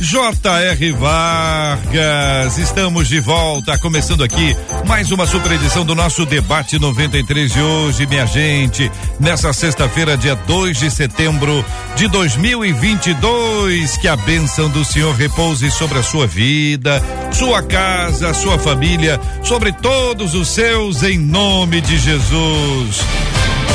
J.R. Vargas, estamos de volta, começando aqui mais uma super edição do nosso debate 93 de hoje, minha gente. Nessa sexta-feira, dia 2 de setembro de 2022, que a bênção do Senhor repouse sobre a sua vida, sua casa, sua família, sobre todos os seus, em nome de Jesus.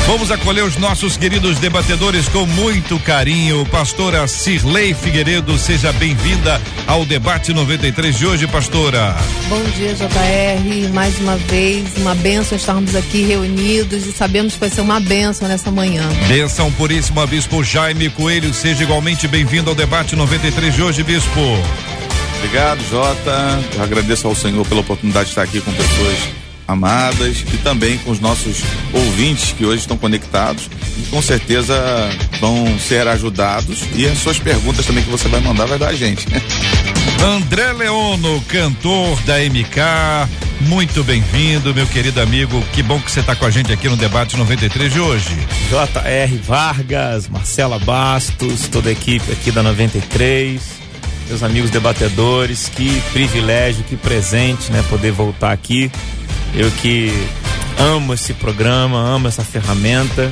Vamos acolher os nossos queridos debatedores com muito carinho. Pastora Cirlei Figueiredo, seja bem-vinda ao debate 93 de hoje, pastora. Bom dia, JR. Mais uma vez, uma benção estarmos aqui reunidos e sabemos que vai ser uma benção nessa manhã. Benção puríssima, Bispo Jaime Coelho, seja igualmente bem-vindo ao debate 93 de hoje, Bispo. Obrigado, Jota. Eu agradeço ao Senhor pela oportunidade de estar aqui com pessoas amadas e também com os nossos ouvintes que hoje estão conectados e com certeza vão ser ajudados e as suas perguntas também que você vai mandar vai dar a gente. André Leono, cantor da MK, muito bem-vindo, meu querido amigo. Que bom que você está com a gente aqui no debate 93 de hoje. JR Vargas, Marcela Bastos, toda a equipe aqui da 93 meus amigos debatedores, que privilégio, que presente, né, poder voltar aqui eu que amo esse programa, amo essa ferramenta,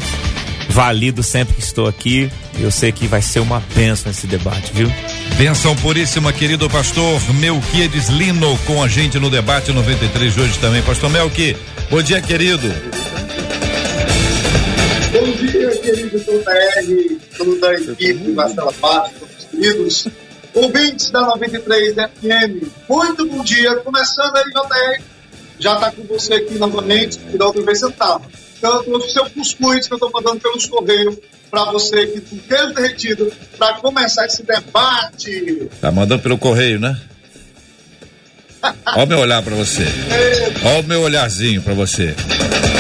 valido sempre que estou aqui. Eu sei que vai ser uma bênção esse debate, viu? Benção puríssima, querido pastor Melquiades Lino, com a gente no debate 93 de hoje também. Pastor Melqui, bom dia, querido. Bom dia, querido JR, toda a equipe, Marcela Bastos, queridos ouvintes da 93 FM. Muito bom dia, começando aí, JR, já está com você aqui novamente, e da outra vez você estava. Então, eu trouxe o seu cuscuz que eu estou mandando pelos correios para você aqui com queijo derretido, para começar esse debate. Tá mandando pelo correio, né? Olha o meu olhar para você. Olha o meu olharzinho para você.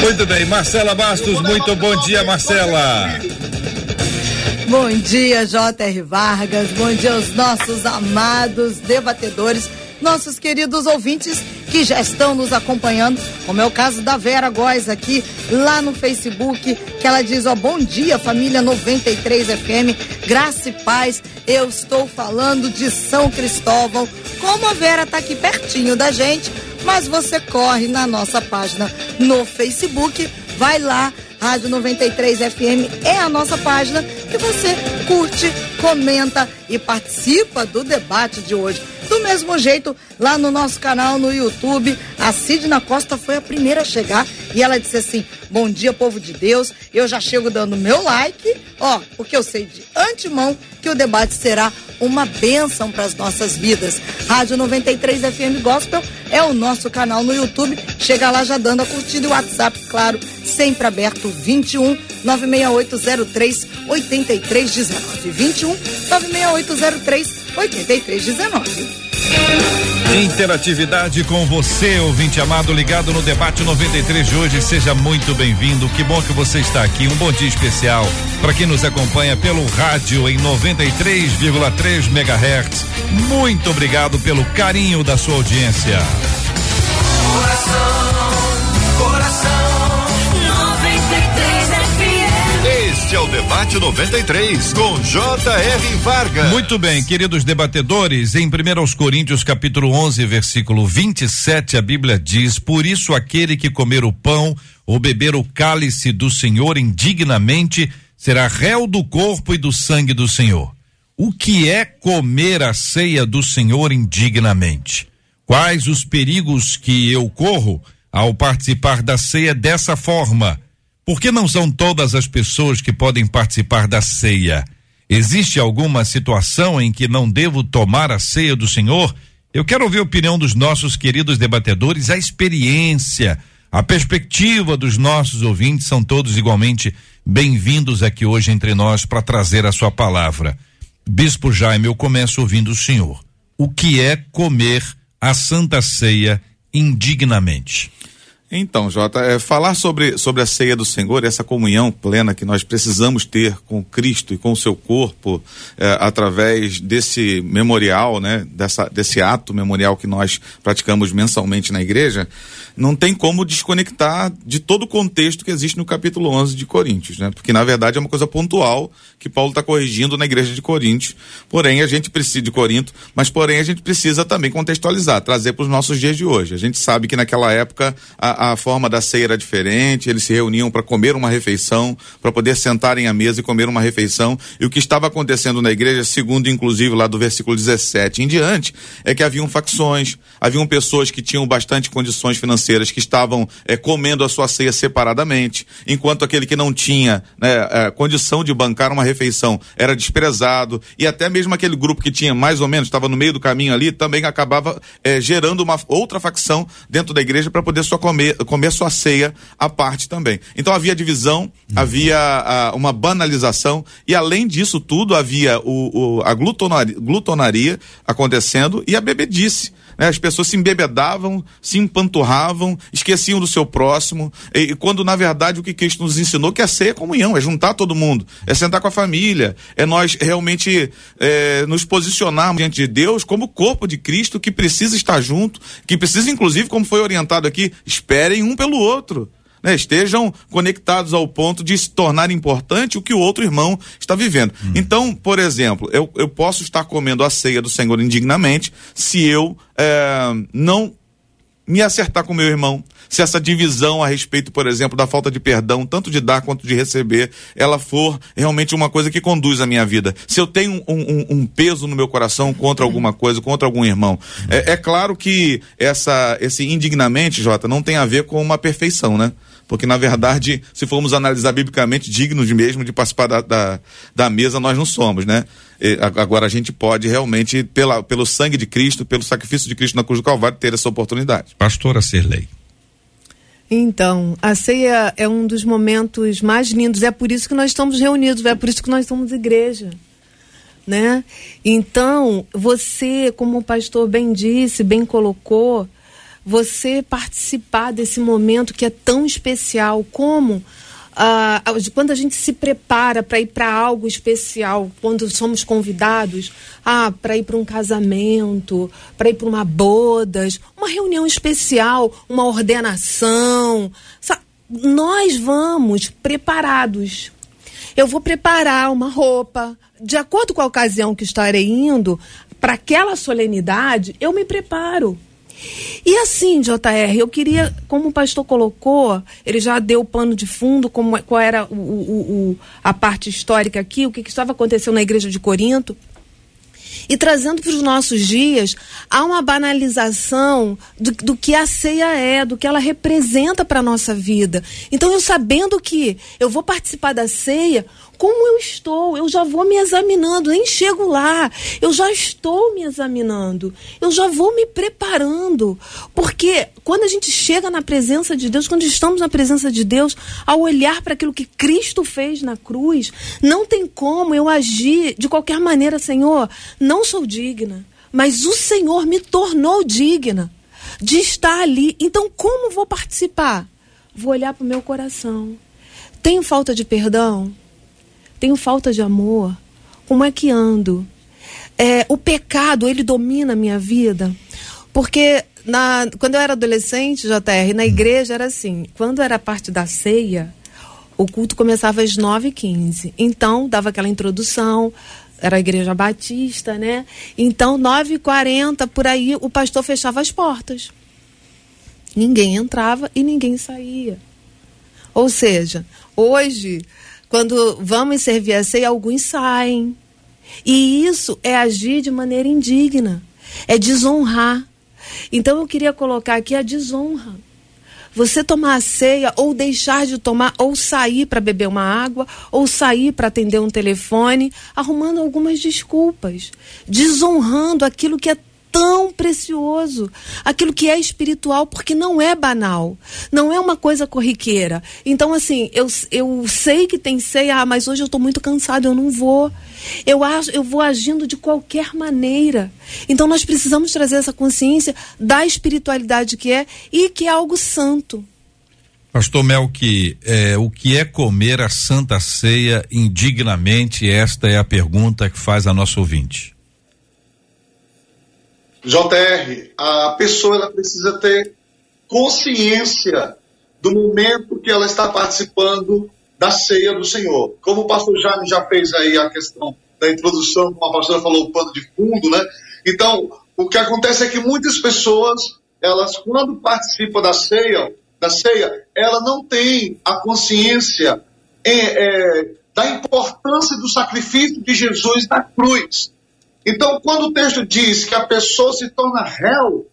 Muito bem, Marcela Bastos, muito bom dia, Marcela. Bom dia, J.R. Vargas. Bom dia aos nossos amados debatedores nossos queridos ouvintes que já estão nos acompanhando, como é o caso da Vera Góes aqui, lá no Facebook, que ela diz, ó, bom dia família 93 FM, graça e paz, eu estou falando de São Cristóvão, como a Vera tá aqui pertinho da gente, mas você corre na nossa página no Facebook, vai lá, Rádio 93 FM é a nossa página e você curte, comenta e participa do debate de hoje. Do mesmo jeito, lá no nosso canal no YouTube, a Sidna Costa foi a primeira a chegar e ela disse assim: Bom dia, povo de Deus. Eu já chego dando meu like, ó, porque eu sei de antemão que o debate será uma bênção para as nossas vidas. Rádio 93 FM Gospel é o nosso canal no YouTube. Chega lá já dando a curtida e o WhatsApp, claro, sempre aberto 21 96803 8319. 21 96803 8319. Interatividade com você, ouvinte amado, ligado no debate 93 de hoje. Seja muito bem-vindo. Que bom que você está aqui. Um bom dia especial para quem nos acompanha pelo rádio em 93,3 MHz. Muito obrigado pelo carinho da sua audiência. Coração, debate 93 com J.R. Vargas. Muito bem, queridos debatedores, em 1 Coríntios capítulo 11, versículo 27, a Bíblia diz: Por isso aquele que comer o pão ou beber o cálice do Senhor indignamente será réu do corpo e do sangue do Senhor. O que é comer a ceia do Senhor indignamente? Quais os perigos que eu corro ao participar da ceia dessa forma? Por que não são todas as pessoas que podem participar da ceia? Existe alguma situação em que não devo tomar a ceia do Senhor? Eu quero ouvir a opinião dos nossos queridos debatedores, a experiência, a perspectiva dos nossos ouvintes são todos igualmente bem-vindos aqui hoje entre nós para trazer a sua palavra. Bispo Jaime, eu começo ouvindo o senhor. o que é comer a Santa Ceia indignamente? Então, Jota, é, falar sobre, sobre a ceia do Senhor, essa comunhão plena que nós precisamos ter com Cristo e com o seu corpo, é, através desse memorial, né, dessa, desse ato memorial que nós praticamos mensalmente na igreja, não tem como desconectar de todo o contexto que existe no capítulo 11 de Coríntios, né? Porque na verdade é uma coisa pontual que Paulo está corrigindo na igreja de Coríntios. Porém, a gente precisa de Corinto, mas porém a gente precisa também contextualizar, trazer para os nossos dias de hoje. A gente sabe que naquela época a, a forma da ceia era diferente, eles se reuniam para comer uma refeição, para poder sentarem à mesa e comer uma refeição. E o que estava acontecendo na igreja, segundo inclusive lá do versículo 17 em diante, é que haviam facções, haviam pessoas que tinham bastante condições financeiras que estavam é, comendo a sua ceia separadamente, enquanto aquele que não tinha né, é, condição de bancar uma refeição era desprezado, e até mesmo aquele grupo que tinha mais ou menos, estava no meio do caminho ali, também acabava é, gerando uma outra facção dentro da igreja para poder só comer, comer sua ceia à parte também. Então havia divisão, uhum. havia a, uma banalização, e além disso tudo, havia o, o a glutonaria, glutonaria acontecendo e a bebedice. Né? As pessoas se embebedavam, se empanturravam, esqueciam do seu próximo. E, e, quando, na verdade, o que Cristo nos ensinou que é ser comunhão, é juntar todo mundo, é sentar com a família, é nós realmente é, nos posicionarmos diante de Deus como corpo de Cristo que precisa estar junto, que precisa, inclusive, como foi orientado aqui, esperem um pelo outro né, estejam conectados ao ponto de se tornar importante o que o outro irmão está vivendo. Hum. Então, por exemplo, eu, eu posso estar comendo a ceia do Senhor indignamente se eu é, não me acertar com meu irmão, se essa divisão a respeito, por exemplo, da falta de perdão, tanto de dar quanto de receber, ela for realmente uma coisa que conduz a minha vida. Se eu tenho um, um, um peso no meu coração contra alguma coisa, contra algum irmão. É, é claro que essa, esse indignamente, Jota, não tem a ver com uma perfeição, né? Porque na verdade, se formos analisar biblicamente, dignos mesmo de participar da, da, da mesa, nós não somos, né? E, agora a gente pode realmente, pela, pelo sangue de Cristo, pelo sacrifício de Cristo na cruz do Calvário, ter essa oportunidade. Pastora Serlei. Então, a ceia é um dos momentos mais lindos, é por isso que nós estamos reunidos, é por isso que nós somos igreja. Né? Então, você, como o pastor bem disse, bem colocou, você participar desse momento que é tão especial, como ah, quando a gente se prepara para ir para algo especial, quando somos convidados ah, para ir para um casamento, para ir para uma bodas, uma reunião especial, uma ordenação. Nós vamos preparados. Eu vou preparar uma roupa, de acordo com a ocasião que estarei indo, para aquela solenidade, eu me preparo. E assim, JR, eu queria, como o pastor colocou, ele já deu o pano de fundo, como, qual era o, o, o a parte histórica aqui, o que, que estava acontecendo na igreja de Corinto. E trazendo para os nossos dias, há uma banalização do, do, que a ceia é, do que ela representa para a nossa vida. Então, eu sabendo que eu vou participar da ceia, como eu estou, eu já vou me examinando, nem chego lá, eu já estou me examinando, eu já vou me preparando, porque quando a gente chega na presença de Deus, quando estamos na presença de Deus, ao olhar para aquilo que Cristo fez na cruz, não tem como eu agir de qualquer maneira, Senhor, não sou digna, mas o Senhor me tornou digna de estar ali, então como vou participar? Vou olhar para o meu coração. Tenho falta de perdão? Tenho falta de amor, como é que ando? É, o pecado, ele domina a minha vida. Porque na, quando eu era adolescente, JR, na igreja era assim, quando era parte da ceia, o culto começava às 9h15. Então, dava aquela introdução, era a igreja batista, né? Então, 9h40, por aí, o pastor fechava as portas. Ninguém entrava e ninguém saía. Ou seja, hoje quando vamos servir a ceia, alguns saem. E isso é agir de maneira indigna, é desonrar. Então eu queria colocar aqui a desonra. Você tomar a ceia ou deixar de tomar, ou sair para beber uma água, ou sair para atender um telefone, arrumando algumas desculpas, desonrando aquilo que é tão precioso, aquilo que é espiritual, porque não é banal, não é uma coisa corriqueira. Então, assim, eu, eu sei que tem ceia, ah, mas hoje eu estou muito cansado, eu não vou. Eu, eu vou agindo de qualquer maneira. Então, nós precisamos trazer essa consciência da espiritualidade que é e que é algo santo. Pastor Melqui, é, o que é comer a Santa Ceia indignamente? Esta é a pergunta que faz a nossa ouvinte. JR, a pessoa ela precisa ter consciência do momento que ela está participando da ceia do Senhor. Como o pastor Jaime já fez aí a questão da introdução, como a pastora falou, o pano de fundo, né? Então, o que acontece é que muitas pessoas, elas, quando participam da ceia, da ceia, ela não tem a consciência é, é, da importância do sacrifício de Jesus na cruz. Então, quando o texto diz que a pessoa se torna réu,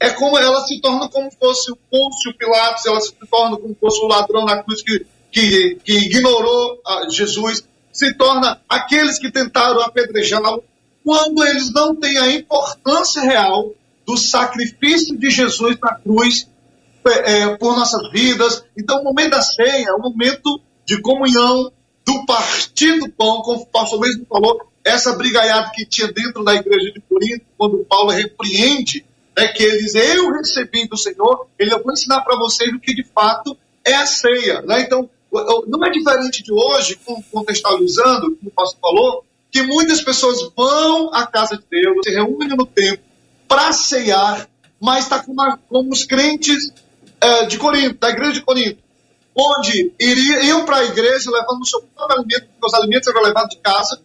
é como ela se torna como fosse o Pôncio Pilatos, ela se torna como fosse o ladrão na cruz que, que, que ignorou Jesus, se torna aqueles que tentaram apedrejá-lo, quando eles não têm a importância real do sacrifício de Jesus na cruz é, é, por nossas vidas. Então, o momento da ceia é o momento de comunhão, do partir do pão, como o pastor mesmo falou, essa brigaiada que tinha dentro da igreja de Corinto, quando Paulo repreende, né, que eles, eu recebi do Senhor, ele eu vou ensinar para vocês o que de fato é a ceia. Né? Então, não é diferente de hoje, contextualizando, como o pastor falou, que muitas pessoas vão à casa de Deus, se reúnem no templo para ceiar, mas está como, como os crentes é, de Corinto, da igreja de Corinto, onde iriam, iam para a igreja levando o seu próprio alimento, porque os alimentos eram levados de casa,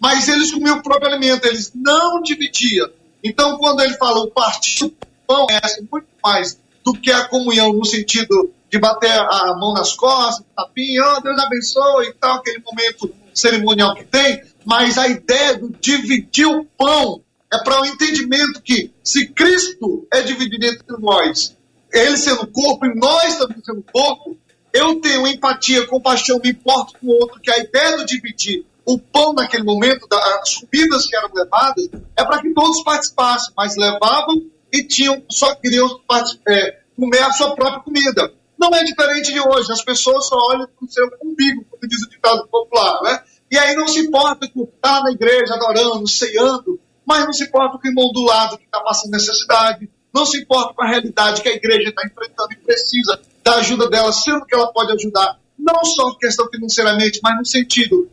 mas eles comiam o próprio alimento, eles não dividiam. Então, quando ele fala o partido pão, é muito mais do que a comunhão no sentido de bater a mão nas costas, tapinha, oh, Deus abençoe e tal, aquele momento cerimonial que tem, mas a ideia do dividir o pão é para o entendimento que se Cristo é dividido entre nós, ele sendo corpo e nós também sendo corpo, eu tenho empatia, compaixão, me importo com o outro, que a ideia do dividir o pão naquele momento, as comidas que eram levadas, é para que todos participassem, mas levavam e tinham, só queriam é, comer a sua própria comida. Não é diferente de hoje, as pessoas só olham para o seu umbigo, como diz o ditado popular, né? E aí não se importa com estar na igreja adorando, ceando, mas não se importa com o irmão do lado que está passando necessidade, não se importa com a realidade que a igreja está enfrentando e precisa da ajuda dela, sendo que ela pode ajudar, não só questão financeiramente, mas no sentido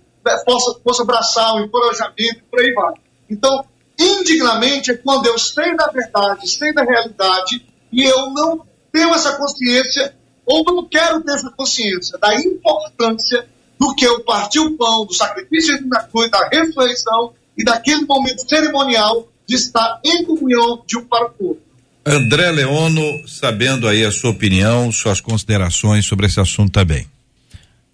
possa, possa abraçar o encorajamento por aí vai. Então, indignamente é quando eu sei da verdade, sei da realidade e eu não tenho essa consciência ou não quero ter essa consciência da importância do que eu partir o pão, do sacrifício da cruz, da ressurreição e daquele momento cerimonial de estar em comunhão de um para o outro. André Leono, sabendo aí a sua opinião, suas considerações sobre esse assunto também.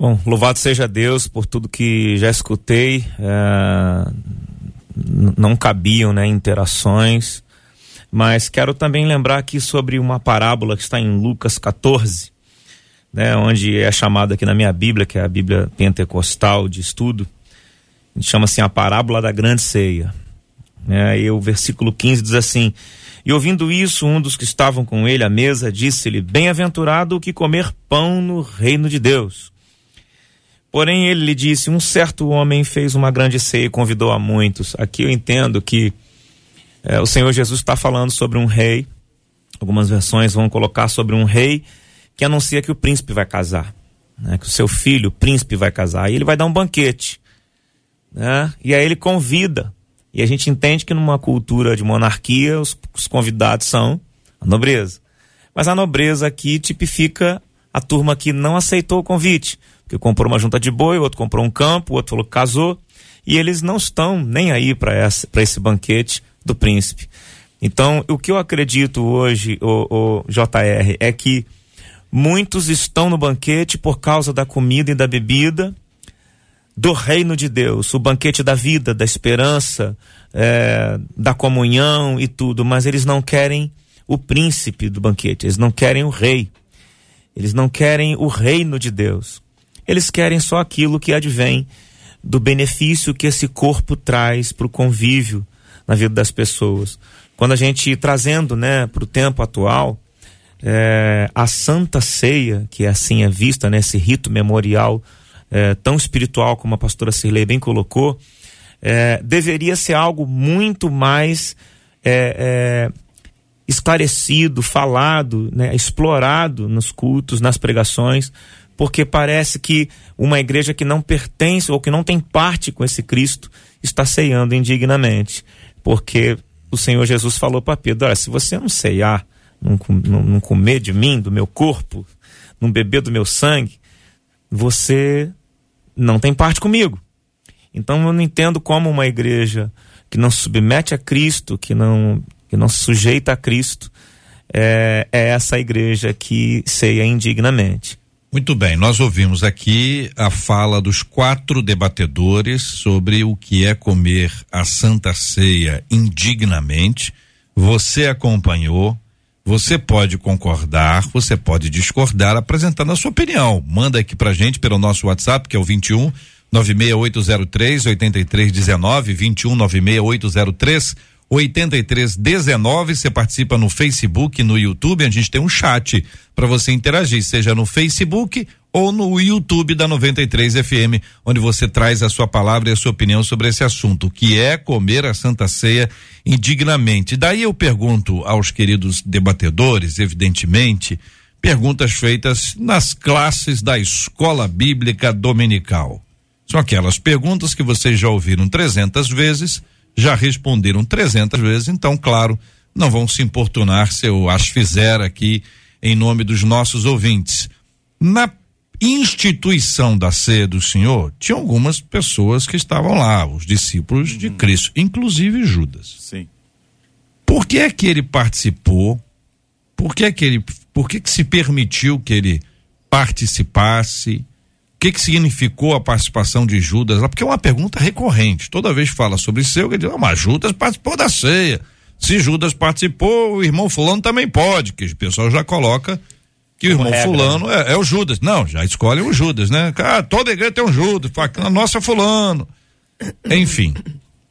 Bom, louvado seja Deus por tudo que já escutei. É, não cabiam né, interações, mas quero também lembrar aqui sobre uma parábola que está em Lucas 14, né, onde é chamada aqui na minha Bíblia, que é a Bíblia Pentecostal de estudo, chama-se a parábola da grande ceia. Né, e o versículo 15 diz assim: E ouvindo isso, um dos que estavam com ele à mesa disse-lhe: Bem-aventurado o que comer pão no reino de Deus. Porém, ele lhe disse: Um certo homem fez uma grande ceia e convidou a muitos. Aqui eu entendo que é, o Senhor Jesus está falando sobre um rei. Algumas versões vão colocar sobre um rei que anuncia que o príncipe vai casar, né? que o seu filho, o príncipe, vai casar. E ele vai dar um banquete. Né? E aí ele convida. E a gente entende que numa cultura de monarquia, os, os convidados são a nobreza. Mas a nobreza aqui tipifica a turma que não aceitou o convite que comprou uma junta de boi, o outro comprou um campo, o outro falou que casou, e eles não estão nem aí para esse banquete do príncipe. Então, o que eu acredito hoje, o, o JR, é que muitos estão no banquete por causa da comida e da bebida do reino de Deus, o banquete da vida, da esperança, é, da comunhão e tudo, mas eles não querem o príncipe do banquete, eles não querem o rei, eles não querem o reino de Deus. Eles querem só aquilo que advém do benefício que esse corpo traz para o convívio na vida das pessoas. Quando a gente trazendo, né, para o tempo atual, é, a Santa Ceia, que assim é vista nesse rito memorial é, tão espiritual como a pastora Cirlei bem colocou, é, deveria ser algo muito mais é, é, esclarecido, falado, né, explorado nos cultos, nas pregações, porque parece que uma igreja que não pertence ou que não tem parte com esse Cristo está ceiando indignamente, porque o Senhor Jesus falou para Pedro: olha, se você não ceiar, não, não, não comer de mim, do meu corpo, não beber do meu sangue, você não tem parte comigo. Então eu não entendo como uma igreja que não se submete a Cristo, que não, que não se sujeita a Cristo, é, é essa igreja que ceia indignamente. Muito bem, nós ouvimos aqui a fala dos quatro debatedores sobre o que é comer a Santa Ceia indignamente. Você acompanhou, você pode concordar, você pode discordar, apresentando a sua opinião. Manda aqui pra gente pelo nosso WhatsApp, que é o 21 96803 8319, 21 96803 8319. Você participa no Facebook, no YouTube. A gente tem um chat para você interagir, seja no Facebook ou no YouTube da 93 FM, onde você traz a sua palavra e a sua opinião sobre esse assunto, que é comer a Santa Ceia indignamente. Daí eu pergunto aos queridos debatedores, evidentemente, perguntas feitas nas classes da Escola Bíblica Dominical. São aquelas perguntas que vocês já ouviram 300 vezes já responderam 300 vezes, então, claro, não vão se importunar se eu as fizer aqui em nome dos nossos ouvintes. Na instituição da ceia do Senhor, tinha algumas pessoas que estavam lá, os discípulos de uhum. Cristo, inclusive Judas. Sim. Por que é que ele participou? Por que é que ele, por que que se permitiu que ele participasse? Que, que significou a participação de Judas lá? Porque é uma pergunta recorrente. Toda vez que fala sobre seu, ele diz, ah, mas Judas participou da ceia. Se Judas participou, o irmão fulano também pode, que o pessoal já coloca que Como o irmão regra, fulano né? é, é, o Judas. Não, já escolhem o Judas, né? Ah, toda igreja tem um Judas, a nossa é fulano. Enfim,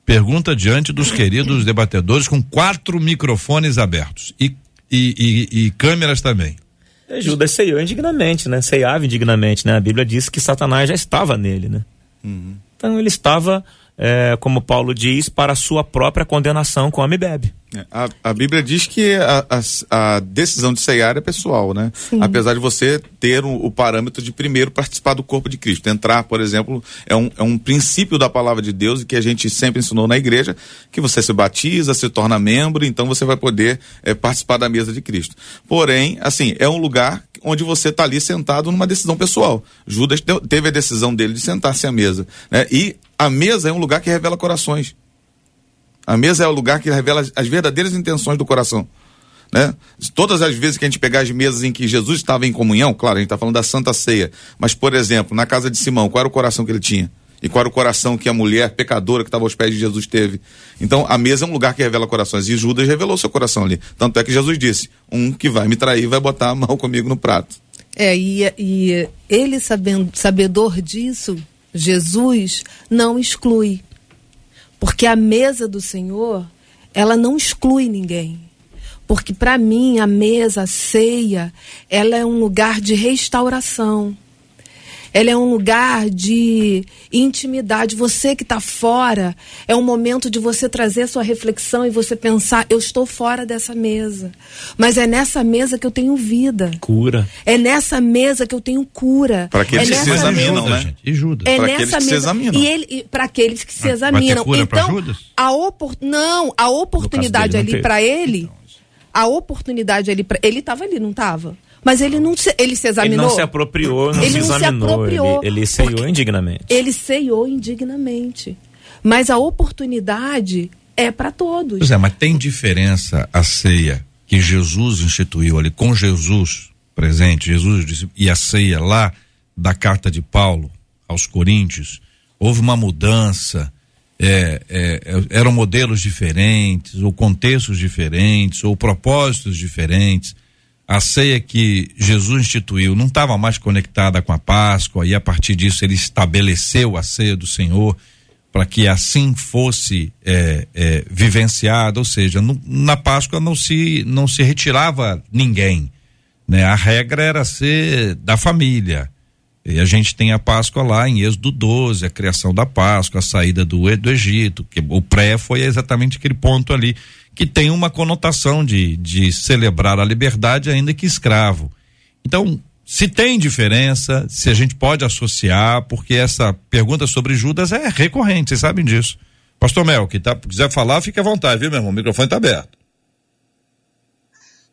pergunta diante dos queridos debatedores com quatro microfones abertos e, e, e, e câmeras também. Judas ceiou indignamente, né? Ceiava indignamente, né? A Bíblia diz que Satanás já estava nele, né? Uhum. Então ele estava, é, como Paulo diz, para a sua própria condenação, come e bebe. É, a, a, Bíblia diz que a, a, a, decisão de ceiar é pessoal, né? Sim. Apesar de você ter um, o parâmetro de primeiro participar do corpo de Cristo. Entrar, por exemplo, é um, é um princípio da palavra de Deus e que a gente sempre ensinou na igreja, que você se batiza, se torna membro, então você vai poder é, participar da mesa de Cristo. Porém, assim, é um lugar onde você está ali sentado numa decisão pessoal. Judas teve a decisão dele de sentar-se à mesa. Né? E a mesa é um lugar que revela corações. A mesa é o lugar que revela as, verdadeiras intenções do coração. Né? Todas as vezes que a gente pegar as mesas em que Jesus estava em comunhão, claro, a gente está falando da Santa Ceia, mas, por exemplo, na casa de Simão, qual era o coração que ele tinha? E qual era o coração que a mulher pecadora que estava aos pés de Jesus teve? Então, a mesa é um lugar que revela corações. E Judas revelou seu coração ali. Tanto é que Jesus disse: um que vai me trair vai botar a mão comigo no prato. É, e, e ele sabendo, sabedor disso, Jesus não exclui. Porque a mesa do Senhor, ela não exclui ninguém. Porque para mim a mesa, a ceia, ela é um lugar de restauração ela é um lugar de intimidade. Você que está fora, é um momento de você trazer a sua reflexão e você pensar: eu estou fora dessa mesa. Mas é nessa mesa que eu tenho vida. Cura. É nessa mesa que eu tenho cura. Para aqueles é que se examinam, mesa... né? E Judas. É para nessa aqueles que mesa... se examinam. E ele, para aqueles que se examinam. Cura então, Judas? a opor... não, a oportunidade dele, ali para ele, a oportunidade ali para ele estava ali, não estava? Mas ele não se, ele se examinou. Ele não se apropriou, não ele se não examinou. Se apropriou ele, ele ceiou indignamente. Ele ceiou indignamente. Mas a oportunidade é para todos. Pois é, mas tem diferença a ceia que Jesus instituiu ali com Jesus presente, Jesus disse, e a ceia lá da carta de Paulo aos Coríntios, houve uma mudança, é, é, é eram modelos diferentes, ou contextos diferentes, ou propósitos diferentes a ceia que Jesus instituiu não estava mais conectada com a Páscoa e a partir disso ele estabeleceu a ceia do Senhor. para que assim fosse é, é, vivenciado, ou seja, no, na Páscoa não se não se retirava ninguém, né? A regra era ser da família. E a gente tem a Páscoa lá em Êxodo 12, a criação da Páscoa, a saída do, do Egito, que o pré foi exatamente aquele ponto ali, que tem uma conotação de, de celebrar a liberdade ainda que escravo. Então, se tem diferença, se a gente pode associar, porque essa pergunta sobre Judas é recorrente, vocês sabem disso. Pastor Mel, que tá, quiser falar, fique à vontade, viu, meu irmão? O microfone está aberto.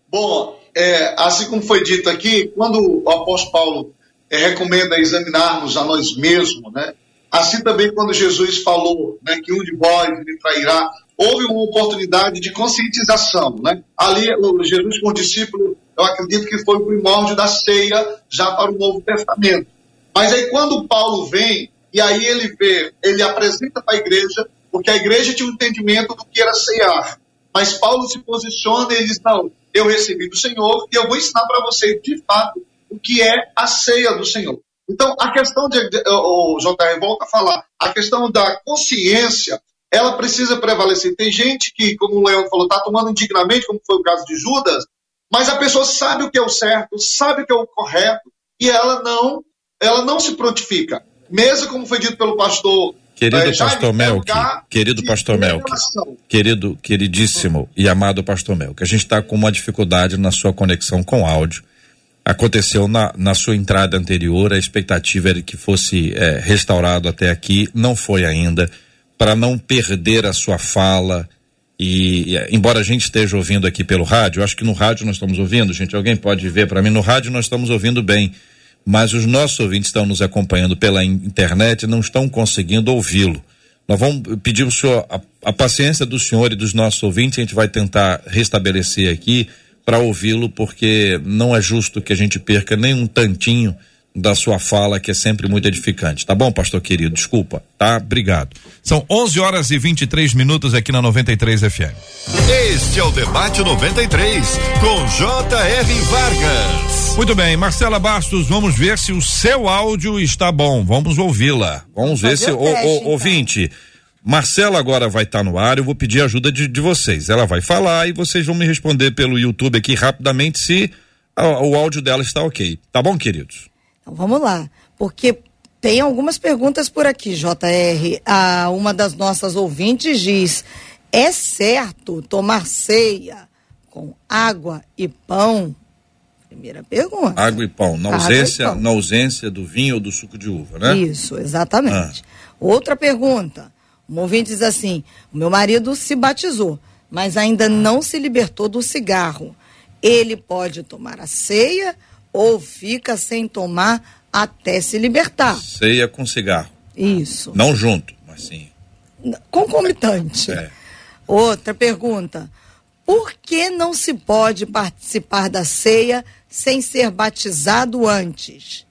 Bom, é, assim como foi dito aqui, quando o apóstolo Paulo é, recomenda examinarmos a nós mesmos, né? Assim também quando Jesus falou né, que um de vós me trairá, houve uma oportunidade de conscientização, né? Ali Jesus com o discípulo eu acredito que foi o primórdio da ceia já para o Novo Testamento. Mas aí quando Paulo vem, e aí ele vê, ele apresenta para a igreja, porque a igreja tinha um entendimento do que era ceiar. Mas Paulo se posiciona e diz: Não, eu recebi do Senhor e eu vou ensinar para vocês, de fato, o que é a ceia do Senhor. Então, a questão de. O JR volta a falar, a questão da consciência, ela precisa prevalecer. Tem gente que, como o Leão falou, está tomando indignamente, como foi o caso de Judas, mas a pessoa sabe o que é o certo, sabe o que é o correto, e ela não, ela não se prontifica. Mesmo como foi dito pelo pastor Querido é, pastor Melk, querido pastor Melk, querido, queridíssimo e amado pastor Melk, a gente está com uma dificuldade na sua conexão com áudio. Aconteceu na, na sua entrada anterior, a expectativa era que fosse é, restaurado até aqui, não foi ainda. Para não perder a sua fala, e, embora a gente esteja ouvindo aqui pelo rádio, acho que no rádio nós estamos ouvindo, gente. Alguém pode ver para mim, no rádio nós estamos ouvindo bem. Mas os nossos ouvintes estão nos acompanhando pela internet e não estão conseguindo ouvi-lo. Nós vamos pedir o senhor, a, a paciência do senhor e dos nossos ouvintes, a gente vai tentar restabelecer aqui para ouvi-lo, porque não é justo que a gente perca nem um tantinho da sua fala, que é sempre muito edificante. Tá bom, pastor querido? Desculpa, tá? Obrigado. São 11 horas e 23 minutos aqui na 93 FM. Este é o Debate 93, com J.R. Vargas. Muito bem, Marcela Bastos, vamos ver se o seu áudio está bom. Vamos ouvi-la. Vamos, ver se. O, o, então. ouvinte. Marcela agora vai estar tá no ar, eu vou pedir ajuda de, de vocês. Ela vai falar e vocês vão me responder pelo YouTube aqui rapidamente se o áudio dela está ok. Tá bom, queridos? Então vamos lá, porque tem algumas perguntas por aqui, JR. Ah, uma das nossas ouvintes diz: é certo tomar ceia com água e pão? Primeira pergunta. Água e pão, na ausência, pão. Na ausência do vinho ou do suco de uva, né? Isso, exatamente. Ah. Outra pergunta. Um ouvinte diz assim: o meu marido se batizou, mas ainda não se libertou do cigarro. Ele pode tomar a ceia ou fica sem tomar até se libertar. Ceia com cigarro. Isso. Não junto, mas sim. Concomitante. É. Outra pergunta. Por que não se pode participar da ceia sem ser batizado antes?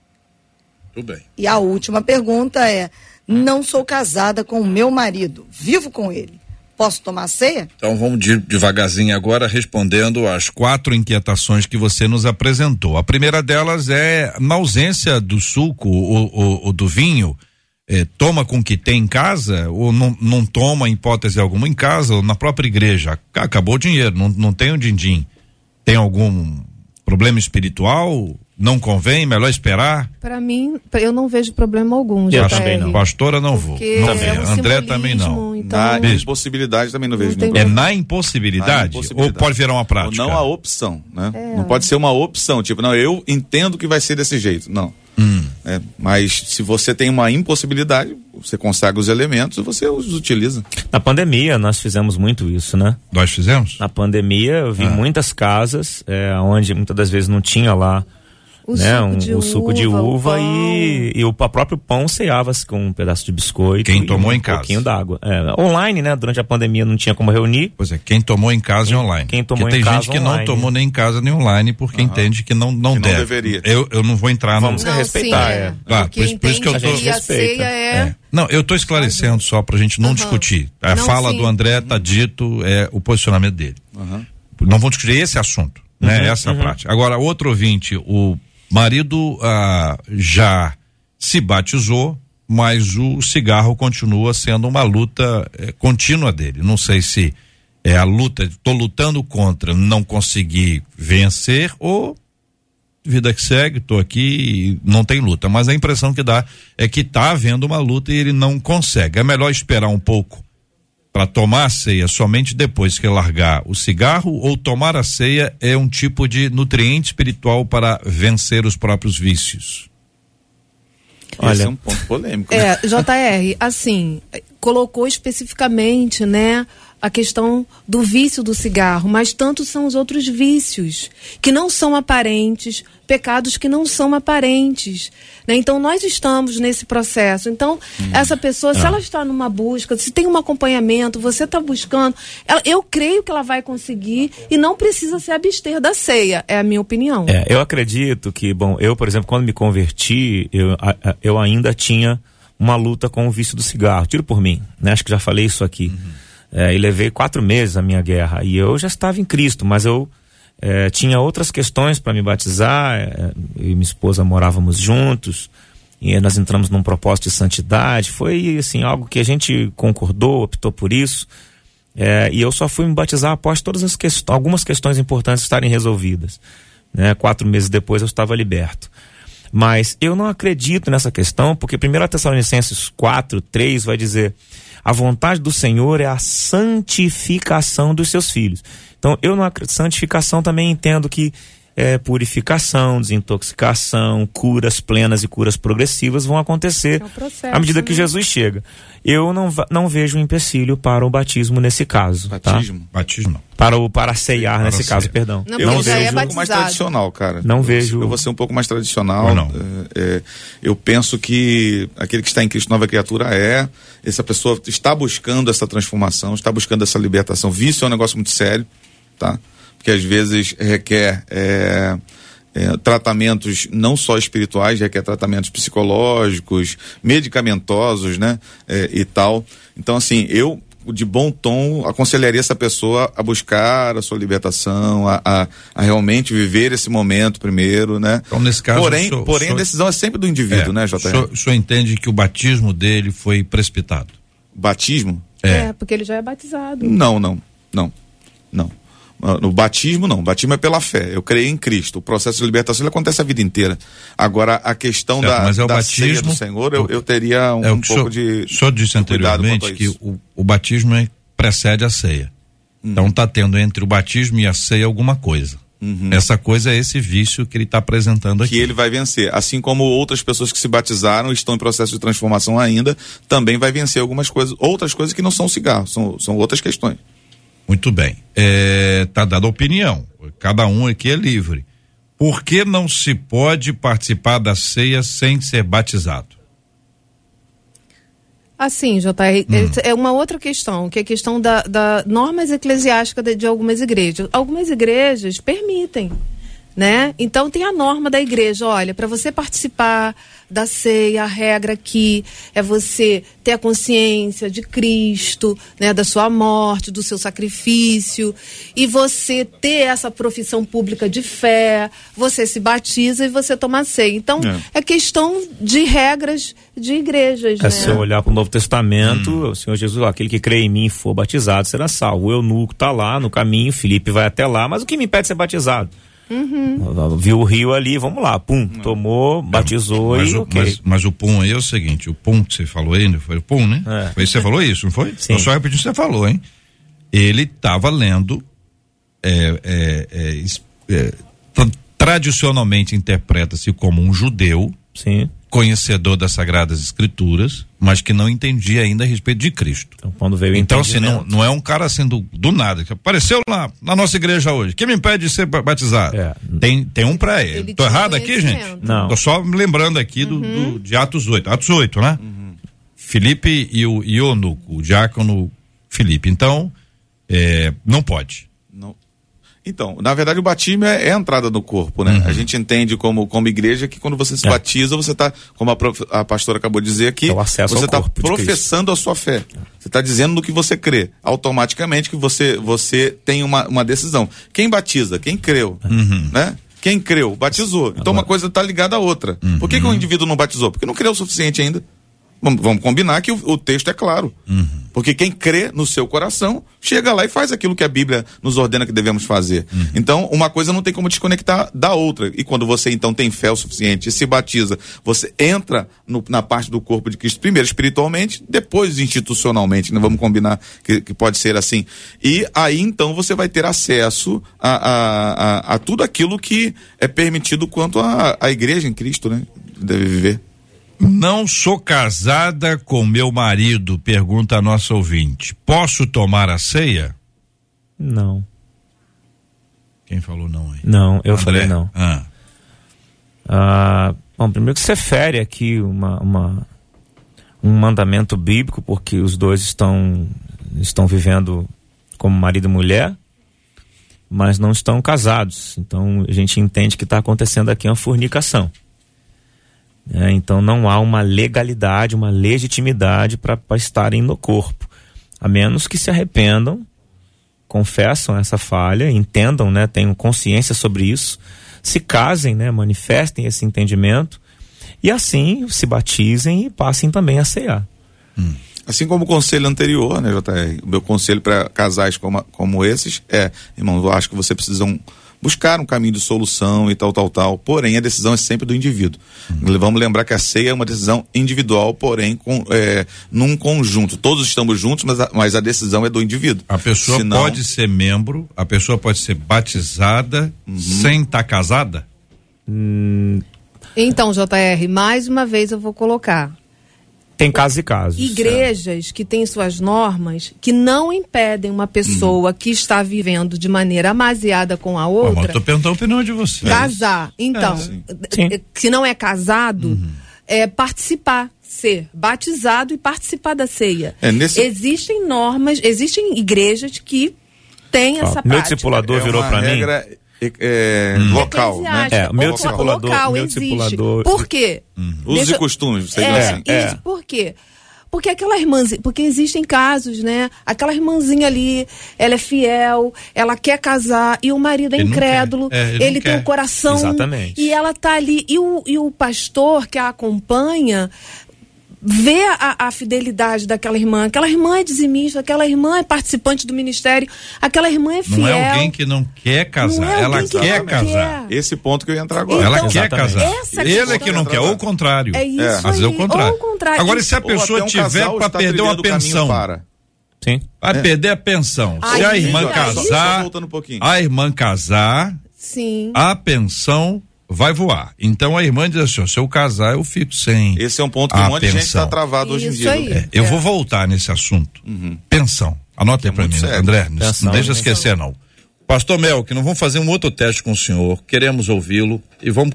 Tudo bem. E a última pergunta é: não sou casada com o meu marido, vivo com ele. Posso tomar ceia? Então vamos de, devagarzinho agora respondendo as quatro inquietações que você nos apresentou. A primeira delas é na ausência do suco ou, ou, ou do vinho, eh, toma com o que tem em casa ou não, não toma hipótese alguma em casa ou na própria igreja. Acabou o dinheiro, não, não tem o din-din. Tem algum problema espiritual? Não convém? Melhor esperar? Para mim, eu não vejo problema algum. Eu também não. Pastora não vou. Não é um André também não. Então... Na impossibilidade também não vejo não É na impossibilidade? na impossibilidade? Ou pode virar uma prática? Ou não a opção, né? É. Não pode ser uma opção, tipo, não, eu entendo que vai ser desse jeito. Não. Hum. É, mas se você tem uma impossibilidade, você consagra os elementos e você os utiliza. Na pandemia, nós fizemos muito isso, né? Nós fizemos? Na pandemia, eu vi ah. muitas casas é, onde muitas das vezes não tinha lá o, né? suco, um, de o uva, suco de uva e, e o próprio pão ceava-se com um pedaço de biscoito. Quem tomou um em casa? Um pouquinho d'água. É, online, né? Durante a pandemia não tinha como reunir. Pois é, quem tomou em casa quem, e online. Quem tomou porque em tem casa gente que online. não tomou nem em casa nem online porque uhum. entende que não, não que deve. Não deveria. Eu, eu não vou entrar Vamos no... Não, respeitar, sim, é. é. Claro, por, por, isso que eu tô... Que a ceia é... é. Não, eu estou esclarecendo só para a gente não uhum. discutir. A não, fala sim. do André está dito, é o posicionamento dele. Uhum. Não vamos discutir esse assunto, né? Uhum. Essa uhum. prática. Agora, outro ouvinte, o marido ah, já se batizou, mas o cigarro continua sendo uma luta é, contínua dele. Não sei se é a luta, estou lutando contra não conseguir vencer ou vida que segue, estou aqui não tem luta. Mas a impressão que dá é que está havendo uma luta e ele não consegue. É melhor esperar um pouco para tomar a ceia somente depois que largar o cigarro ou tomar a ceia é um tipo de nutriente espiritual para vencer os próprios vícios? Olha, Esse é um ponto polêmico. Né? É, JR, assim, colocou especificamente, né, a questão do vício do cigarro, mas tantos são os outros vícios que não são aparentes, pecados que não são aparentes. Né? Então, nós estamos nesse processo. Então, hum. essa pessoa, ah. se ela está numa busca, se tem um acompanhamento, você está buscando, ela, eu creio que ela vai conseguir e não precisa se abster da ceia, é a minha opinião. É, eu acredito que, bom, eu, por exemplo, quando me converti, eu, eu ainda tinha uma luta com o vício do cigarro. Tiro por mim, né? Acho que já falei isso aqui. Uhum. É, e levei quatro meses a minha guerra. E eu já estava em Cristo, mas eu é, tinha outras questões para me batizar. É, eu e minha esposa morávamos juntos. E nós entramos num propósito de santidade. Foi assim algo que a gente concordou, optou por isso. É, e eu só fui me batizar após todas as questões, algumas questões importantes estarem resolvidas. Né? Quatro meses depois eu estava liberto. Mas eu não acredito nessa questão, porque 1 Tessalonicenses 4, 3 vai dizer: a vontade do Senhor é a santificação dos seus filhos. Então, eu na santificação também entendo que é, purificação, desintoxicação, curas plenas e curas progressivas vão acontecer é processo, à medida que né? Jesus chega. Eu não, não vejo um empecilho para o batismo nesse caso. Tá? Batismo? Tá? Batismo Para, o, para ceiar para nesse caso, perdão. Não, eu não vejo é um pouco mais tradicional, cara. Não eu, vejo. Eu vou ser um pouco mais tradicional. não. É, é, eu penso que aquele que está em Cristo, nova criatura, é. Essa pessoa está buscando essa transformação, está buscando essa libertação. Vício é um negócio muito sério, tá? Que às vezes requer é, é, tratamentos não só espirituais, requer tratamentos psicológicos, medicamentosos, né? É, e tal. Então, assim, eu de bom tom aconselharia essa pessoa a buscar a sua libertação, a, a, a realmente viver esse momento primeiro, né? Então, nesse caso, porém, senhor, porém senhor, a decisão é sempre do indivíduo, é, né, JR? O senhor, o senhor entende que o batismo dele foi precipitado? Batismo? É. é, porque ele já é batizado. Não, não, não, não. Ah, no batismo, não. O batismo é pela fé. Eu creio em Cristo. O processo de libertação acontece a vida inteira. Agora, a questão certo, da, mas é o da batismo, do Senhor, eu, eu teria um, é um pouco de. O senhor disse anteriormente que o, o batismo é, precede a ceia. Hum. Então está tendo entre o batismo e a ceia alguma coisa. Uhum. Essa coisa é esse vício que ele está apresentando aqui. Que ele vai vencer. Assim como outras pessoas que se batizaram estão em processo de transformação ainda, também vai vencer algumas coisas, outras coisas que não são cigarro, são, são outras questões. Muito bem. É, tá dada a opinião. Cada um aqui é livre. Por que não se pode participar da ceia sem ser batizado? Assim, JR, hum. é uma outra questão, que é a questão da, da normas eclesiásticas de, de algumas igrejas. Algumas igrejas permitem né? Então tem a norma da igreja, olha, para você participar da ceia, a regra aqui é você ter a consciência de Cristo, né, da sua morte, do seu sacrifício, e você ter essa profissão pública de fé, você se batiza e você toma ceia. Então é, é questão de regras de igrejas, é né? se eu olhar para o Novo Testamento, hum. o Senhor Jesus, aquele que crê em mim e for batizado será salvo. O eunuco está lá no caminho, Felipe vai até lá, mas o que me impede de ser batizado? Uhum. Viu o rio ali, vamos lá, pum, tomou, batizou mas e o, okay. mas, mas, o pum aí é o seguinte, o pum que você falou aí, foi o pum, né? É. Foi você falou isso, não foi? Sim. Eu só repetindo o que você falou, hein? Ele estava lendo é, é, é, é tradicionalmente interpreta-se como um judeu Sim conhecedor das Sagradas Escrituras, mas que não entendia ainda a respeito de Cristo. Então, quando veio então assim, não, não é um cara assim do, do nada, que apareceu lá na nossa igreja hoje. Quem me impede de ser batizado? É. Tem, tem um para ele. ele Tô errado aqui, gente? Não. Tô só me lembrando aqui do, uhum. do, de Atos 8. Atos 8, né? Uhum. Felipe e o Ionuco, o diácono Felipe. Então, é, não pode. Então, na verdade, o batismo é, é a entrada no corpo, né? Uhum. A gente entende como, como igreja que quando você se é. batiza, você está, como a, prof, a, pastora acabou de dizer aqui, é você está professando a sua fé. Você está dizendo no que você crê. Automaticamente que você, você tem uma, uma decisão. Quem batiza? Quem creu? Uhum. Né? Quem creu? Batizou. Então uma coisa está ligada à outra. Uhum. Por que, que o indivíduo não batizou? Porque não creu o suficiente ainda. Vamos, combinar que o, o texto é claro. Porque quem crê no seu coração, chega lá e faz aquilo que a Bíblia nos ordena que devemos fazer. Então, uma coisa não tem como desconectar da outra. E quando você então tem fé o suficiente e se batiza, você entra no- na parte do corpo de Cristo, primeiro espiritualmente, depois institucionalmente, né? Vamos combinar que, que pode ser assim. E aí então você vai ter acesso a, a, a, a tudo aquilo que é permitido quanto a, a igreja em Cristo, né? Deve viver. Não sou casada com meu marido, pergunta a nossa ouvinte. Posso tomar a ceia? Não. Quem falou não aí? Não, eu André? falei não. Ah, Ah, bom, primeiro que você fere aqui uma, uma- um mandamento bíblico, porque os dois estão, estão vivendo como marido e mulher, mas não estão casados. Então a gente entende que está acontecendo aqui uma fornicação. É, então não há uma legalidade, uma legitimidade para estarem no corpo, a menos que se arrependam, confessam essa falha, entendam, né, tenham consciência sobre isso, se casem, né, manifestem esse entendimento e assim se batizem e passem também a cear. Assim como o conselho anterior, né, JR? O meu conselho para casais como, como esses é, irmão, eu acho que você precisam buscar um caminho de solução e tal, tal, tal. Porém, a decisão é sempre do indivíduo. Vamos lembrar que a ceia é uma decisão individual, porém, com, é, num conjunto. Todos estamos juntos, mas a, mas a decisão é do indivíduo. a pessoa Senão- pode ser membro, a pessoa pode ser batizada Uhum. sem estar casada? Então, JR, mais uma vez eu vou colocar. Tem casos e casos. Igrejas que têm suas normas que não impedem uma pessoa Uhum. que está vivendo de maneira amaziada com a eu outra tô perguntando a opinião de você. casar. Então, sim. Sim. eh, que não é casado, Uhum. é participar, ser batizado e participar da ceia. É, nesse- Existem normas, existem igrejas que têm Ó, essa meu prática. discipulador virou uma para mim. É, é, local, né? É, o meu discipulador- local meu existe. discipulador- Por quê? Usos Deixa- e costumes, seriam É, assim. É. isso, por quê? Porque aquela irmãzinha, porque existem casos, né? Aquela irmãzinha ali, ela é fiel, ela quer casar e o marido é Ele incrédulo. É, ele ele, tem quer. um coração Exatamente. e ela tá ali e o, e o pastor que a acompanha vê a, a fidelidade daquela irmã. Aquela irmã é dizimista, aquela irmã é participante do ministério, aquela irmã é fiel. Não é alguém que não quer casar, Não é ela que quer casar. quer. Esse ponto que eu ia entrar agora. Ela Então, quer Exatamente. casar. Ele é que não quer, ou o contrário. É isso Às vezes é o contrário. ou o contrário. Agora, e se a pessoa um tiver para perder uma pensão? Para. Sim. Vai perder a pensão. Se a irmã aí, Só casar, um pouquinho. a irmã casar, Sim. a pensão vai voar. Então a irmã diz assim: se eu casar, eu fico sem. Esse é um ponto que a um monte de gente pensão. está travado hoje em Isso dia. aí. É, eu É. vou voltar nesse assunto. Pensão. Anota aí é pra muito mim, sério. André. Não- Pensão, não deixa eu né? esquecer, não. Pastor Mel, que nós vamos fazer um outro teste com o senhor. Queremos ouvi-lo. E vamos.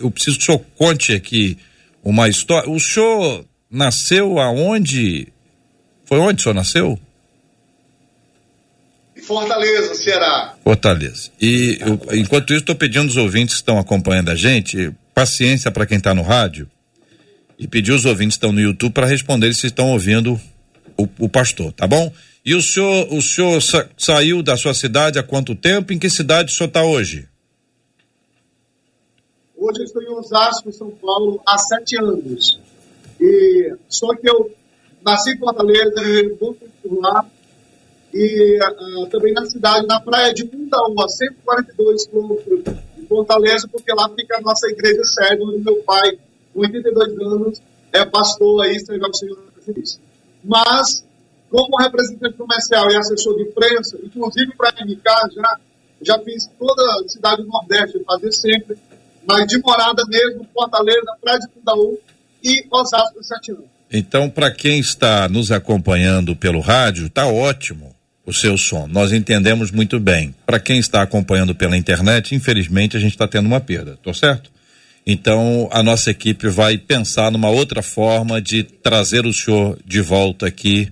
Eu preciso que o senhor conte aqui uma história. O senhor nasceu aonde? Foi onde o senhor nasceu? Fortaleza, Ceará. Fortaleza. E eu- enquanto isso, estou pedindo aos ouvintes que estão acompanhando a gente, paciência para quem está no rádio, e pedir aos ouvintes que estão no YouTube para responder se estão ouvindo o, o pastor, tá bom? E o senhor, o senhor sa- saiu da sua cidade há quanto tempo? Em que cidade o senhor está hoje? Hoje eu estou em Osasco, São Paulo, há sete anos. E só que eu nasci em Fortaleza, por lá. E ah, também na cidade, na praia de Mundaú, a 142 quilômetros de Fortaleza, porque lá fica a nossa igreja sede, onde meu pai, com 82 anos, é pastor aí, serve ao Senhor Presidência. Mas, como representante comercial e assessor de imprensa, inclusive para indicar, já, já fiz toda a cidade do Nordeste, fazer sempre, mas de morada mesmo, Fortaleza, Praia de Mundaú e Osasco, sete anos. Então, para quem está nos acompanhando pelo rádio, tá ótimo o seu som. Nós entendemos muito bem. Para quem está acompanhando pela internet, infelizmente a gente está tendo uma perda, tô certo? Então, a nossa equipe vai pensar numa outra forma de trazer o senhor de volta aqui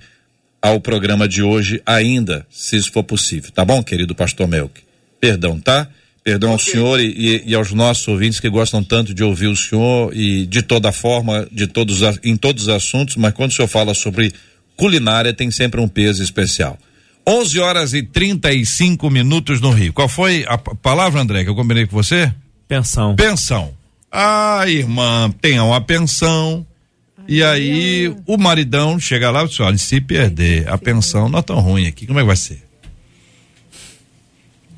ao programa de hoje, ainda, se isso for possível. Tá bom, querido pastor Melk? Perdão, tá? Perdão ao senhor e, e- aos nossos ouvintes que gostam tanto de ouvir o senhor e de toda forma, de todos, em todos os assuntos, mas quando o senhor fala sobre culinária, tem sempre um peso especial. 11 horas e 35 minutos no Rio. Qual foi a palavra, André, que eu combinei com você? Pensão. Pensão. Ah, irmã, tenha uma pensão. E aí o maridão chega lá e diz, olha, se perder a pensão, não é tão ruim aqui, como é que vai ser?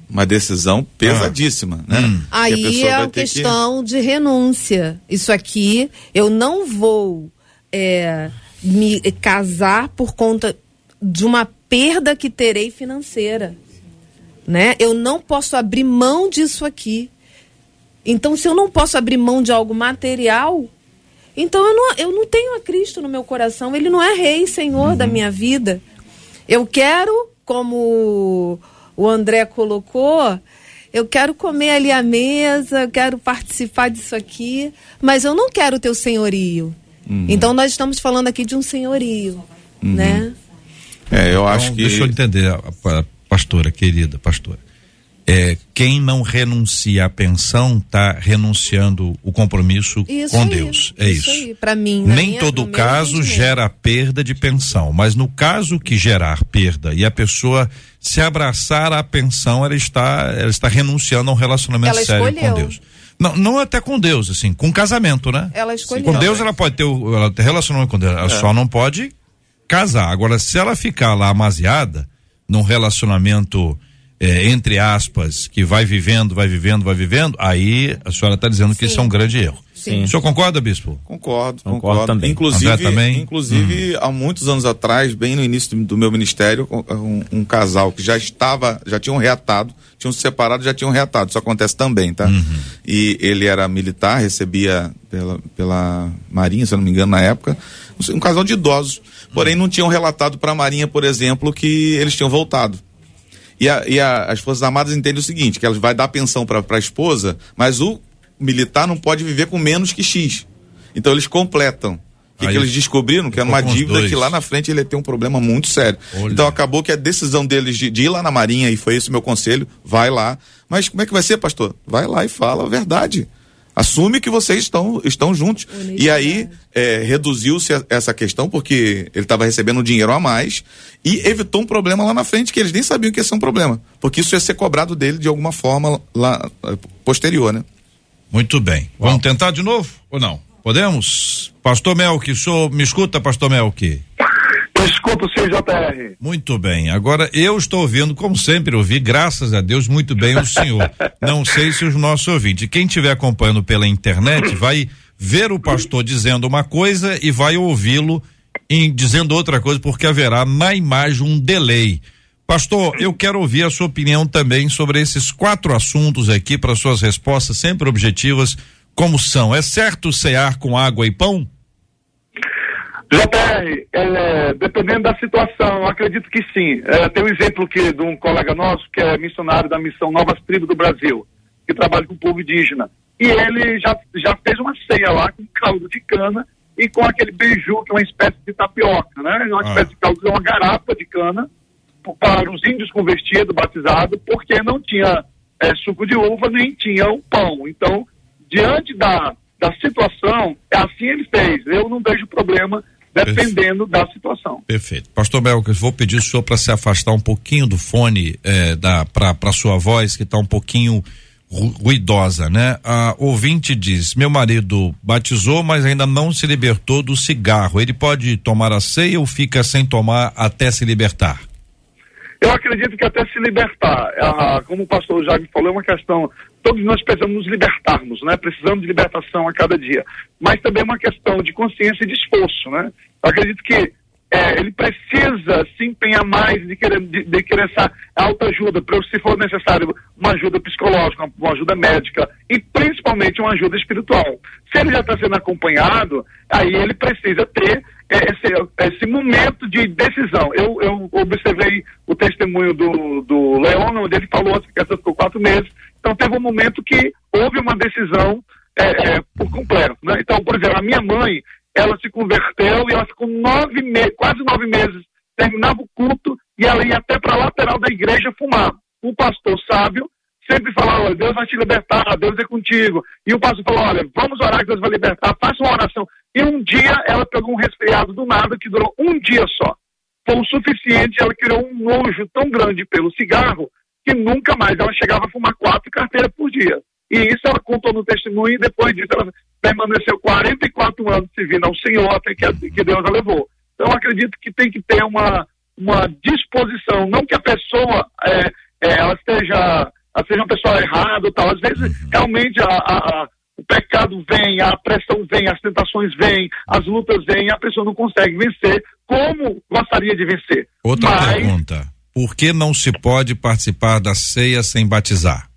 Uma decisão pesadíssima, né? Hum. A Aí é vai a ter que- questão de renúncia. Isso aqui, eu não vou é, me casar por conta de uma perda que terei financeira. Né? Eu não posso abrir mão disso aqui. Então, se eu não posso abrir mão de algo material, então eu não, eu não tenho a Cristo no meu coração. Ele não é rei, senhor da minha vida. Eu quero, como o André colocou, eu quero comer ali à mesa, eu quero participar disso aqui, mas eu não quero o teu senhorio. Então nós estamos falando aqui de um senhorio, né? É, eu acho Então, que. Deixa eu entender, a, a pastora, querida pastora. É, quem não renuncia à pensão está renunciando o compromisso Isso com aí, Deus. É isso. aí. Para mim, Nem minha- todo caso gera perda de pensão, mas no caso que gerar perda e a pessoa se abraçar à pensão, ela está, ela está renunciando a um relacionamento Ela sério escolheu. com Deus. Não, não até com Deus, assim, com casamento, né? Ela escolheu. Com Deus ela pode ter, o- ela ter relacionamento com Deus, ela só não pode casar. Agora, se ela ficar lá amaziada, num relacionamento, eh, entre aspas, que vai vivendo, vai vivendo, vai vivendo, aí a senhora está dizendo que Sim. isso é um grande erro. Sim. O senhor concorda, bispo? Concordo, Concordo concordo. também. Inclusive, André também? inclusive há muitos anos atrás, bem no início do, do meu ministério, um, um casal que já estava, já tinham reatado, tinham se separado, já tinham reatado. Isso acontece também, tá? E ele era militar, recebia pela, pela Marinha, se eu não me engano, na época, um casal de idosos. Porém, não tinham relatado para a Marinha, por exemplo, que eles tinham voltado. E, a- e a- as Forças Armadas entendem o seguinte, que elas vai dar pensão para a esposa, mas o militar não pode viver com menos que X. Então eles completam. O que, que eles descobriram? Que era ficou uma dívida que lá na frente ele ia ter um problema muito sério. Olha. Então acabou que a decisão deles de, de ir lá na Marinha, e foi esse o meu conselho, vai lá. Mas como é que vai ser, pastor? Vai lá e fala a verdade. Assume que vocês estão, estão juntos. E aí é, reduziu-se a- essa questão, porque ele estava recebendo um dinheiro a mais e evitou um problema lá na frente, que eles nem sabiam que ia ser um problema. Porque isso ia ser cobrado dele de alguma forma lá posterior, né? Muito bem. Vamos tentar de novo ou não? Podemos? Pastor Melk, o senhor me escuta, pastor Melk? Eu escuto o CJR. Muito bem. Agora eu estou ouvindo, como sempre ouvi, graças a Deus, muito bem o senhor. Não sei se os nossos ouvintes. Quem estiver acompanhando pela internet vai ver o pastor dizendo uma coisa e vai ouvi-lo dizendo outra coisa, porque haverá na imagem um delay. Pastor, eu quero ouvir a sua opinião também sobre esses quatro assuntos aqui para suas respostas sempre objetivas, como são. É certo cear com água e pão? JR, é, dependendo da situação, eu acredito que sim. É, tem um exemplo aqui de um colega nosso, que é missionário da missão Novas Tribos do Brasil, que trabalha com o povo indígena. E ele já, já fez uma ceia lá com caldo de cana e com aquele beiju, que é uma espécie de tapioca, né? Uma Ah. espécie de caldo, é uma garapa de cana para os índios convertidos, batizados, porque não tinha é, suco de uva, nem tinha o pão. Então, diante da, da situação, é assim ele fez. Eu não vejo problema dependendo da situação. Perfeito. Pastor Melcas, vou pedir o senhor para se afastar um pouquinho do fone eh, da para sua voz, que está um pouquinho ru- ruidosa, né? A ouvinte diz: meu marido batizou, mas ainda não se libertou do cigarro. Ele pode tomar a ceia ou fica sem tomar até se libertar? Eu acredito que até se libertar, ah, como o pastor já me falou, é uma questão, todos nós precisamos nos libertarmos, né? Precisamos de libertação a cada dia. Mas também é uma questão de consciência e de esforço, né? Eu acredito que eh, ele precisa se empenhar mais de querer, de, de querer essa autoajuda, se for necessário uma ajuda psicológica, uma, ajuda médica e principalmente uma ajuda espiritual. Se ele já está sendo acompanhado, aí ele precisa ter é, esse, esse momento de decisão. Eu, eu observei o testemunho do, do Leon, onde ele falou que essa ficou quatro meses. Então teve um momento que houve uma decisão é, é, por completo. Né? Então, por exemplo, a minha mãe, ela se converteu e ela ficou nove meses, quase nove meses, terminava o culto e ela ia até para a lateral da igreja fumar. O pastor sábio sempre falava, olha, Deus vai te libertar, Deus é contigo. E o pastor falou, olha, vamos orar que Deus vai libertar, faça uma oração. E um dia ela pegou um resfriado do nada que durou um dia só. Foi o suficiente, ela criou um nojo tão grande pelo cigarro que nunca mais ela chegava a fumar quatro carteiras por dia. E isso ela contou no testemunho e depois disso ela permaneceu 44 anos servindo ao Senhor até que, que Deus a levou. Então, acredito que tem que ter uma, uma disposição, não que a pessoa é, é, ela esteja ela seja uma pessoa errada tal. Às vezes, uhum. realmente, a, a, a, o pecado vem, a pressão vem, as tentações vêm, as lutas vêm, a pessoa não consegue vencer como gostaria de vencer. Outra Mas, pergunta. Por que não se pode participar da ceia sem batizar?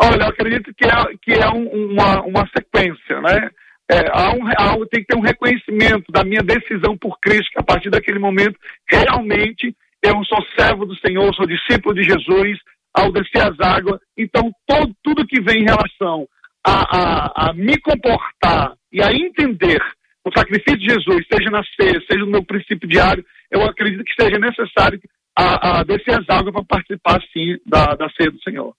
Olha, eu acredito que é, que é um, uma, uma sequência, né? É, há um, há, tem que ter um reconhecimento da minha decisão por Cristo, que a partir daquele momento, realmente, eu sou servo do Senhor, sou discípulo de Jesus, ao descer as águas. Então, todo, tudo que vem em relação a, a, a me comportar e a entender o sacrifício de Jesus, seja na ceia, seja no meu princípio diário, eu acredito que seja necessário a, a descer as águas para participar, sim, da, da ceia do Senhor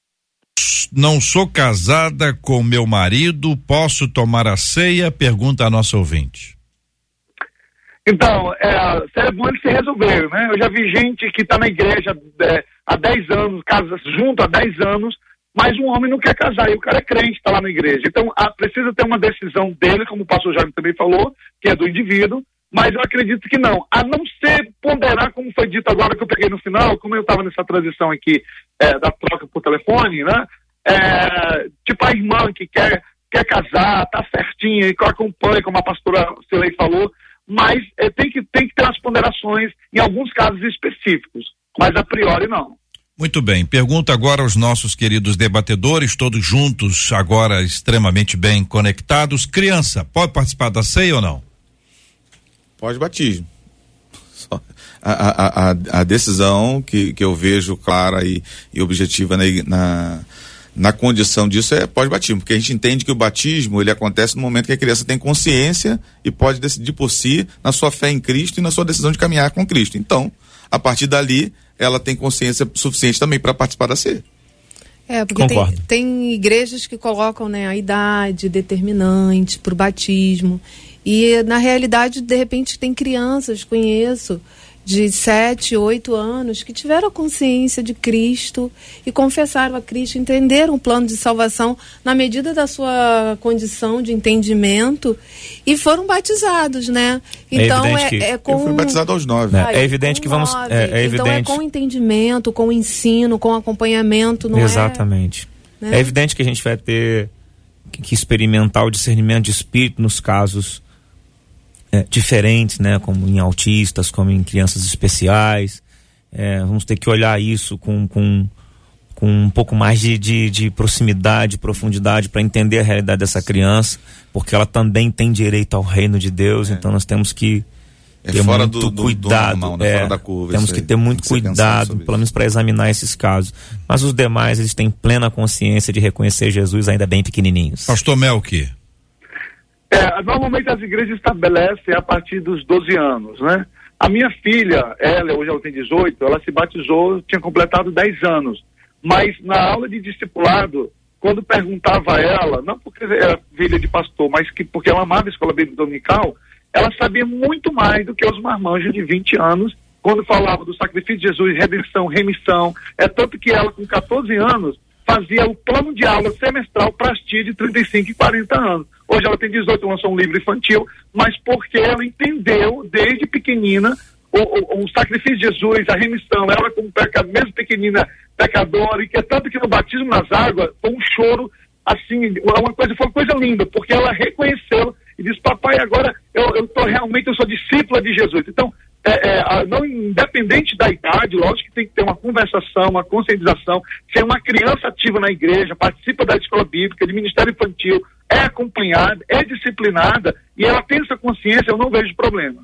não sou casada com meu marido, posso tomar a ceia? Pergunta a nossa ouvinte. Então, é, bom ele se resolver, né? Eu já vi gente que está na igreja é, há 10 anos, casa junto há 10 anos, mas um homem não quer casar e o cara é crente, está lá na igreja. Então, a, precisa ter uma decisão dele, como o pastor Jaime também falou, que é do indivíduo, mas eu acredito que não. A não ser ponderar, como foi dito agora que eu peguei no final, como eu estava nessa transição aqui é, da troca por telefone, né? É, tipo a irmã que quer, quer casar, tá certinha e acompanha, como a pastora Celei falou, mas é, tem, que, tem que ter as ponderações em alguns casos específicos, mas a priori não. Muito bem, pergunta agora aos nossos queridos debatedores, todos juntos, agora extremamente bem conectados. Criança, pode participar da ceia ou não? Pode batismo. A, a, a, a, decisão que, que eu vejo clara e, e objetiva na, na, na condição disso é pós-batismo, porque a gente entende que o batismo ele acontece no momento que a criança tem consciência e pode decidir por si na sua fé em Cristo e na sua decisão de caminhar com Cristo. Então, a partir dali, ela tem consciência suficiente também para participar da ceia. É, porque tem, tem, igrejas que colocam né, a idade determinante para o batismo. E na realidade, de repente, tem crianças, conheço, de sete, oito anos que tiveram consciência de Cristo e confessaram a Cristo, entenderam o plano de salvação na medida da sua condição de entendimento e foram batizados, né? É então é, é, é com. Eu fui batizado aos nove. É, é evidente que vamos. É, é então é com entendimento, com ensino, com acompanhamento, não Exatamente. é? Exatamente. É evidente que a gente vai ter que experimentar o discernimento de espírito nos casos é, diferentes, né? Como em autistas, como em crianças especiais. É, vamos ter que olhar isso com, com, com um pouco mais de, de, de proximidade, profundidade para entender a realidade dessa criança, porque ela também tem direito ao reino de Deus. É. Então nós temos que é ter muito do, cuidado, do normal, né? é, curva, temos que ter muito cuidado, pelo menos para examinar esses casos. Mas os demais eles têm plena consciência de reconhecer Jesus ainda bem pequenininhos. Pastor Melqui. É, normalmente as igrejas estabelecem a partir dos 12 anos, né? A minha filha, ela, hoje ela tem 18, ela se batizou, tinha completado 10 anos. Mas na aula de discipulado, quando perguntava a ela, não porque era filha de pastor, mas que porque ela amava a escola bíblica dominical, ela sabia muito mais do que os marmanjos de 20 anos, quando falava do sacrifício de Jesus, redenção, remissão. É tanto que ela, com 14 anos, fazia o plano de aula semestral para as tias de 35 e 40 anos. Hoje ela tem 18, lançou um livro infantil, mas porque ela entendeu desde pequenina o, o, o, sacrifício de Jesus, a remissão, ela como pecador, mesmo pequenina pecadora, e que é tanto que no batismo nas águas foi um choro, assim, uma coisa, foi uma coisa linda, porque ela reconheceu e disse, papai, agora eu, tô realmente, eu sou discípula de Jesus. Então, é, é, não independente da idade, lógico que tem que ter uma conversação, uma conscientização, ser uma criança ativa na igreja, participa da escola bíblica, de ministério infantil, é acompanhada, é disciplinada e ela tem essa consciência, eu não vejo problema.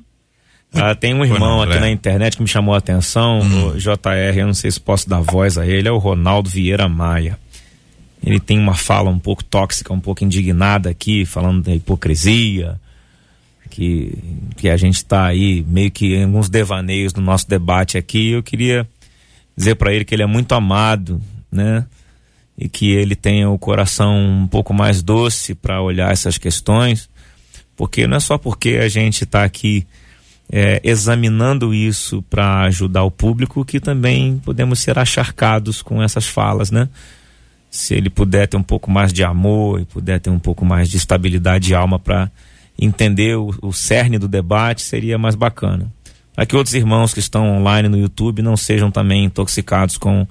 Ah, tem um irmão aqui na internet que me chamou a atenção, hum. o JR, eu não sei se posso dar voz a ele, é o Ronaldo Vieira Maia. Ele tem uma fala um pouco tóxica, um pouco indignada aqui, falando da hipocrisia, que, que a gente está aí meio que em alguns devaneios no nosso debate aqui. Eu queria dizer para ele que ele é muito amado, né? E que ele tenha o coração um pouco mais doce para olhar essas questões, porque não é só porque a gente está aqui é, examinando isso para ajudar o público que também podemos ser acharcados com essas falas, né? se ele puder ter um pouco mais de amor e puder ter um pouco mais de estabilidade de alma para entender o, o cerne do debate, seria mais bacana. Para que outros irmãos que estão online no YouTube não sejam também intoxicados com,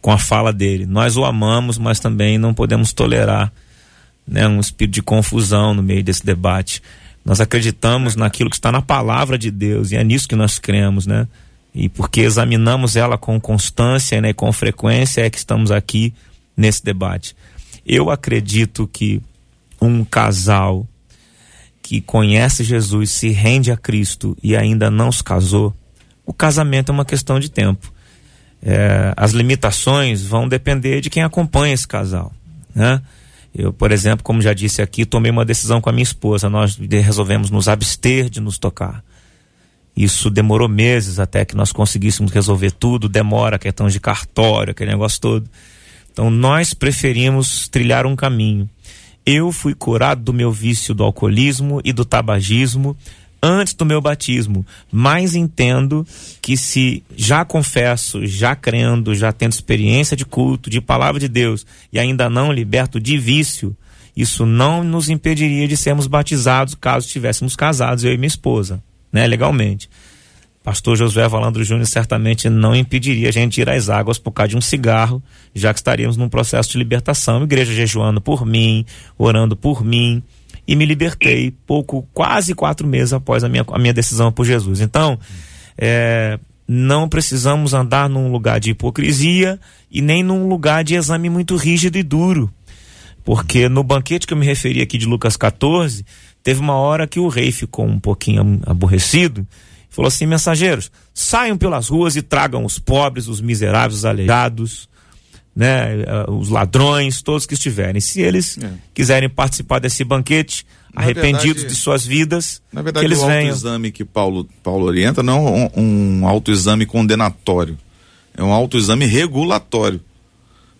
com a fala dele. Nós o amamos, mas também não podemos tolerar né, um espírito de confusão no meio desse debate. Nós acreditamos naquilo que está na palavra de Deus e é nisso que nós cremos, né? E porque examinamos ela com constância né, com frequência é que estamos aqui nesse debate. Eu acredito que um casal que conhece Jesus, se rende a Cristo e ainda não se casou, o casamento é uma questão de tempo. É, as limitações vão depender de quem acompanha esse casal, né? Eu, por exemplo, como já disse aqui, tomei uma decisão com a minha esposa. Nós resolvemos nos abster de nos tocar. Isso demorou meses até que nós conseguíssemos resolver tudo. Demora, questão de cartório, aquele negócio todo. Então nós preferimos trilhar um caminho. Eu fui curado do meu vício do alcoolismo e do tabagismo antes do meu batismo, mas entendo que se já confesso, já crendo, já tendo experiência de culto, de palavra de Deus e ainda não liberto de vício, isso não nos impediria de sermos batizados caso estivéssemos casados, eu e minha esposa, né, legalmente pastor Josué Valandro Júnior certamente não impediria a gente ir às águas por causa de um cigarro, já que estaríamos num processo de libertação. Igreja jejuando por mim, orando por mim, e me libertei pouco, quase quatro meses após a minha, a minha decisão por Jesus. Então, é, não precisamos andar num lugar de hipocrisia e nem num lugar de exame muito rígido e duro. Porque no banquete que eu me referi aqui de Lucas 14, teve uma hora que o rei ficou um pouquinho aborrecido Falou assim: mensageiros, saiam pelas ruas e tragam os pobres, os miseráveis, os aleijados, né, eh, os ladrões, todos que estiverem. Se eles é. quiserem participar desse banquete, na arrependidos verdade, de suas vidas, na verdade, que eles o autoexame que Paulo, Paulo orienta não é um, um autoexame condenatório, é um autoexame regulatório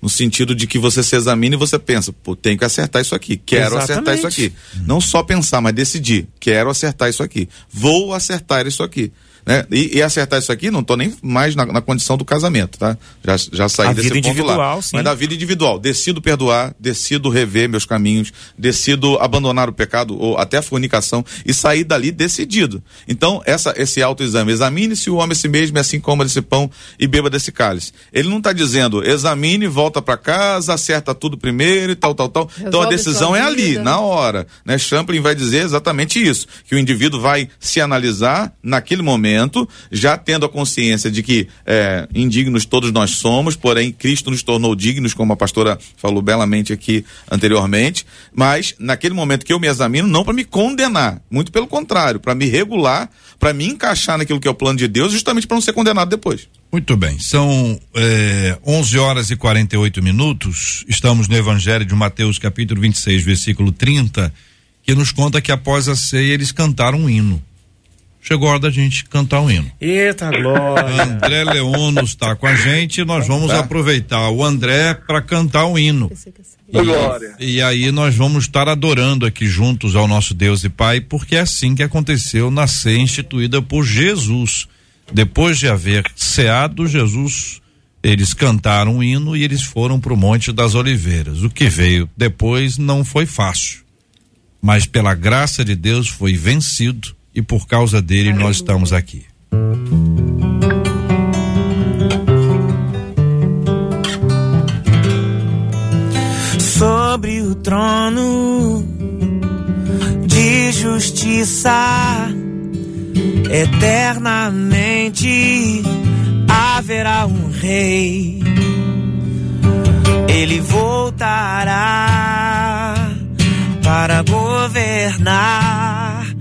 no sentido de que você se examina e você pensa, pô, tenho que acertar isso aqui, quero Exatamente. acertar isso aqui. Não só pensar, mas decidir, quero acertar isso aqui, vou acertar isso aqui. Né? E, e, acertar isso aqui, não estou nem mais na, na, condição do casamento, tá? Já, já saí a desse vida ponto individual, lá. Sim. Mas da vida individual, decido perdoar, decido rever meus caminhos, decido abandonar o pecado ou até a fornicação e sair dali decidido. Então, essa, esse autoexame, examine-se o homem a si mesmo, e assim coma desse pão e beba desse cálice. Ele não está dizendo, examine, volta para casa, acerta tudo primeiro e tal, tal, tal. Resolve então a decisão é ali, na hora. Né? Champlin vai dizer exatamente isso, que o indivíduo vai se analisar naquele momento momento, já tendo a consciência de que é, indignos todos nós somos, porém Cristo nos tornou dignos, como a pastora falou belamente aqui anteriormente, mas naquele momento que eu me examino, não para me condenar, muito pelo contrário, para me regular, para me encaixar naquilo que é o plano de Deus, justamente para não ser condenado depois. Muito bem, são é, 11 horas e 48 minutos. Estamos no Evangelho de Mateus, capítulo 26, versículo 30, que nos conta que após a ceia eles cantaram um hino chegou a hora da gente cantar um hino. Eita glória! André Leonos está com a gente, nós vamos tá. aproveitar o André para cantar um hino. Glória. E, e aí nós vamos estar adorando aqui juntos ao nosso Deus e Pai, porque é assim que aconteceu na ceia instituída por Jesus. Depois de haver ceado, Jesus, eles cantaram um hino e eles foram para o Monte das Oliveiras. O que veio depois não foi fácil, mas pela graça de Deus foi vencido e por causa dele nós estamos aqui. Sobre o trono de justiça, eternamente haverá um rei. Ele voltará para governar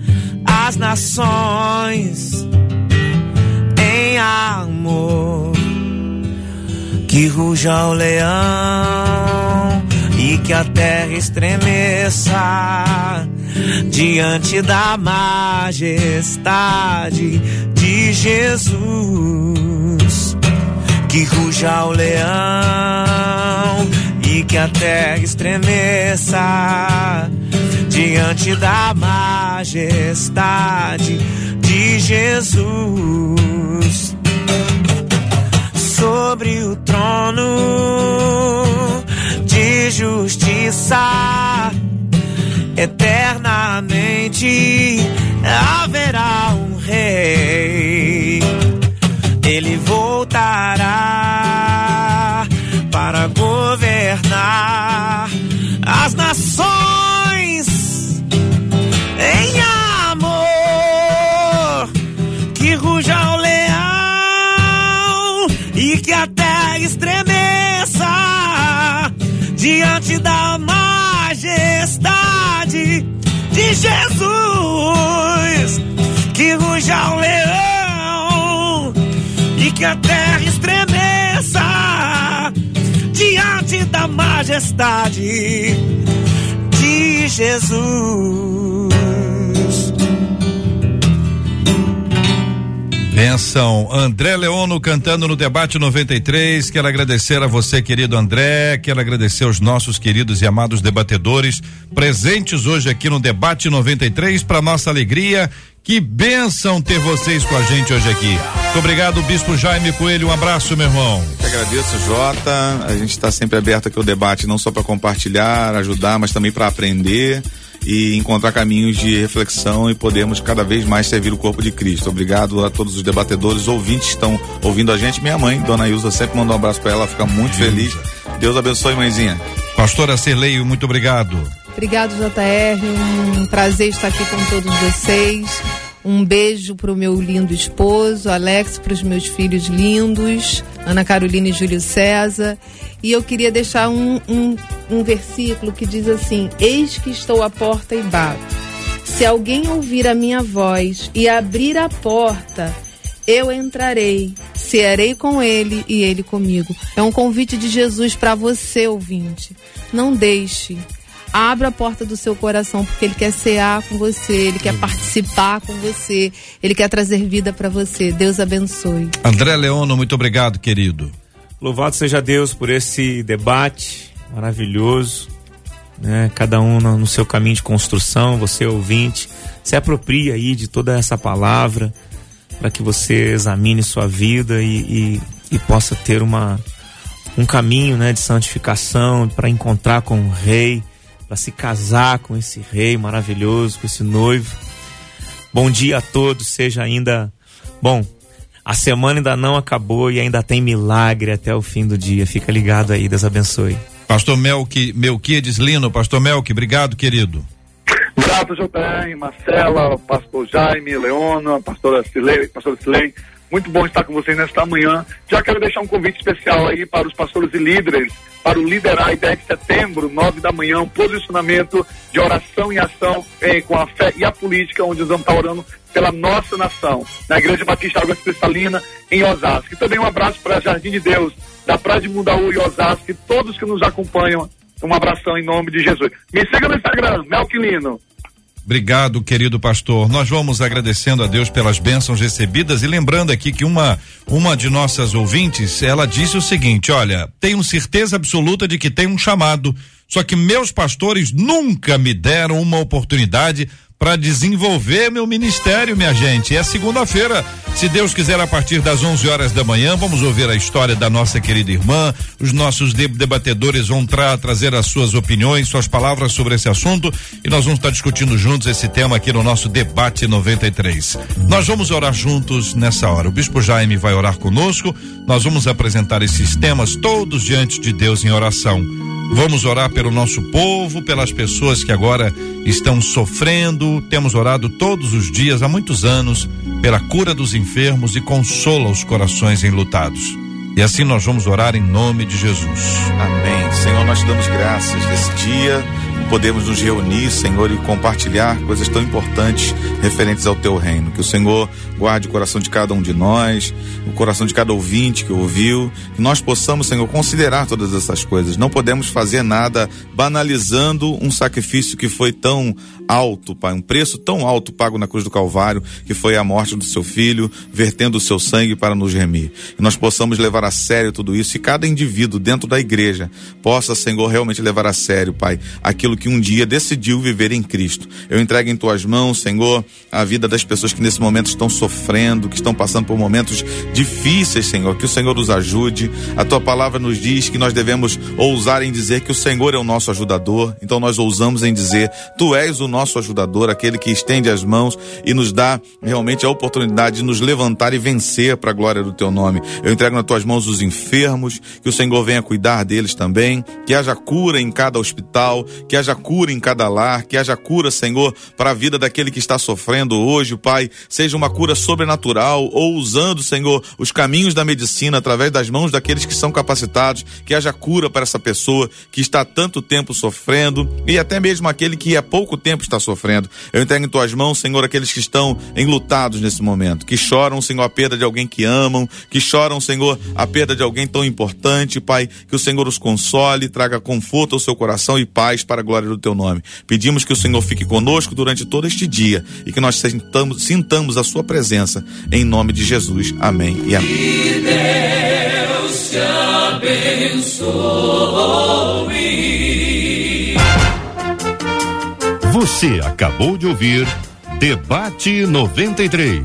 as nações em amor. Que ruja o leão e que a terra estremeça diante da majestade de Jesus. Que ruja o leão e que a terra estremeça diante da majestade de Jesus. Sobre o trono de esperança. Eternamente haverá um rei. Ele voltará de Jesus. Que ruja o leão e que a terra estremeça diante da majestade de Jesus. Benção. André Leono cantando no debate 93. Quero agradecer a você, querido André. Quero agradecer aos nossos queridos e amados debatedores presentes hoje aqui no debate 93 para nossa alegria. Que benção ter vocês com a gente hoje aqui. Muito obrigado, Bispo Jaime Coelho. Um abraço, meu irmão. Eu agradeço, Jota. A gente está sempre aberto aqui ao debate, não só para compartilhar, ajudar, mas também para aprender e encontrar caminhos de reflexão e podermos cada vez mais servir o corpo de Cristo. Obrigado a todos os debatedores, ouvintes que estão ouvindo a gente. Minha mãe, Dona Ilza, sempre manda um abraço para ela, fica muito feliz. Deus abençoe, mãezinha. Pastora Cirleio, muito obrigado. Obrigado, JR. Um prazer estar aqui com todos vocês. Um beijo para o meu lindo esposo, Alex, para os meus filhos lindos, Ana Carolina e Júlio César. E eu queria deixar um, um, um versículo que diz assim: Eis que estou à porta e bato. Se alguém ouvir a minha voz e abrir a porta, eu entrarei, cearei com ele e ele comigo. É um convite de Jesus para você, ouvinte. Não deixe. Abra a porta do seu coração, porque ele quer cear com você, ele quer participar com você, ele quer trazer vida para você. Deus abençoe. André Leono, muito obrigado, querido. Louvado seja Deus por esse debate maravilhoso, né? Cada um no, seu caminho de construção, você ouvinte, se apropria aí de toda essa palavra para que você examine sua vida e, e, e possa ter uma um caminho, né, de santificação para encontrar com o Rei, para se casar com esse Rei maravilhoso, com esse noivo. Bom dia a todos, seja ainda bom. A semana ainda não acabou e ainda tem milagre até o fim do dia. Fica ligado aí, Deus abençoe. Pastor Melqui, Melquiades Lino, Pastor Melqui, obrigado, querido. Grato, JR, Marcela, Pastor Jaime, Leona, Pastora Silei, Pastora Silei. Muito bom estar com vocês nesta manhã. Já quero deixar um convite especial aí para os pastores e líderes, para o Liderar 10 de setembro, 9 da manhã, um posicionamento de oração e ação eh, com a fé e a política, onde nós vamos estar orando pela nossa nação, na Igreja Batista Água Cristalina, em Osasco. E também um abraço para Jardim de Deus, da Praia de Mundaú e Osasco, e todos que nos acompanham. Um abração em nome de Jesus. Me siga no Instagram, Melquilino. Obrigado, querido pastor. Nós vamos agradecendo a Deus pelas bênçãos recebidas e lembrando aqui que uma uma de nossas ouvintes, ela disse o seguinte: "Olha, tenho certeza absoluta de que tem um chamado, só que meus pastores nunca me deram uma oportunidade para desenvolver meu ministério, minha gente. É segunda-feira, se Deus quiser, a partir das 11 horas da manhã, vamos ouvir a história da nossa querida irmã. Os nossos de debatedores vão tra trazer as suas opiniões, suas palavras sobre esse assunto e nós vamos estar discutindo juntos esse tema aqui no nosso debate 93. Nós vamos orar juntos nessa hora. O Bispo Jaime vai orar conosco. Nós vamos apresentar esses temas todos diante de Deus em oração. Vamos orar pelo nosso povo, pelas pessoas que agora estão sofrendo. Temos orado todos os dias há muitos anos pela cura dos enfermos e consola os corações enlutados. E assim nós vamos orar em nome de Jesus. Amém. Senhor, nós te damos graças desse dia. Podemos nos reunir, Senhor, e compartilhar coisas tão importantes referentes ao teu reino. Que o Senhor guarde o coração de cada um de nós, o coração de cada ouvinte que ouviu, que nós possamos, Senhor, considerar todas essas coisas. Não podemos fazer nada banalizando um sacrifício que foi tão alto, Pai, um preço tão alto pago na cruz do Calvário, que foi a morte do seu filho, vertendo o seu sangue para nos remir. E nós possamos levar a sério tudo isso e cada indivíduo dentro da igreja possa, Senhor, realmente levar a sério, Pai, aquilo que um dia decidiu viver em Cristo. Eu entrego em tuas mãos, Senhor, a vida das pessoas que nesse momento estão que estão passando por momentos difíceis, Senhor. Que o Senhor os ajude. A tua palavra nos diz que nós devemos ousar em dizer que o Senhor é o nosso ajudador. Então nós ousamos em dizer: Tu és o nosso ajudador, aquele que estende as mãos e nos dá realmente a oportunidade de nos levantar e vencer para a glória do teu nome. Eu entrego nas tuas mãos os enfermos, que o Senhor venha cuidar deles também, que haja cura em cada hospital, que haja cura em cada lar, que haja cura, Senhor, para a vida daquele que está sofrendo hoje, Pai, seja uma cura sobrenatural ou usando, Senhor, os caminhos da medicina através das mãos daqueles que são capacitados, que haja cura para essa pessoa que está há tanto tempo sofrendo e até mesmo aquele que há pouco tempo está sofrendo. Eu entrego em tuas mãos, Senhor, aqueles que estão enlutados nesse momento, que choram, Senhor, a perda de alguém que amam, que choram, Senhor, a perda de alguém tão importante, Pai, que o Senhor os console, traga conforto ao seu coração e paz para a glória do teu nome. Pedimos que o Senhor fique conosco durante todo este dia e que nós sintamos, sintamos a sua presença em nome de Jesus. Amém e amém. Que Deus te abençoe. Você acabou de ouvir Debate 93.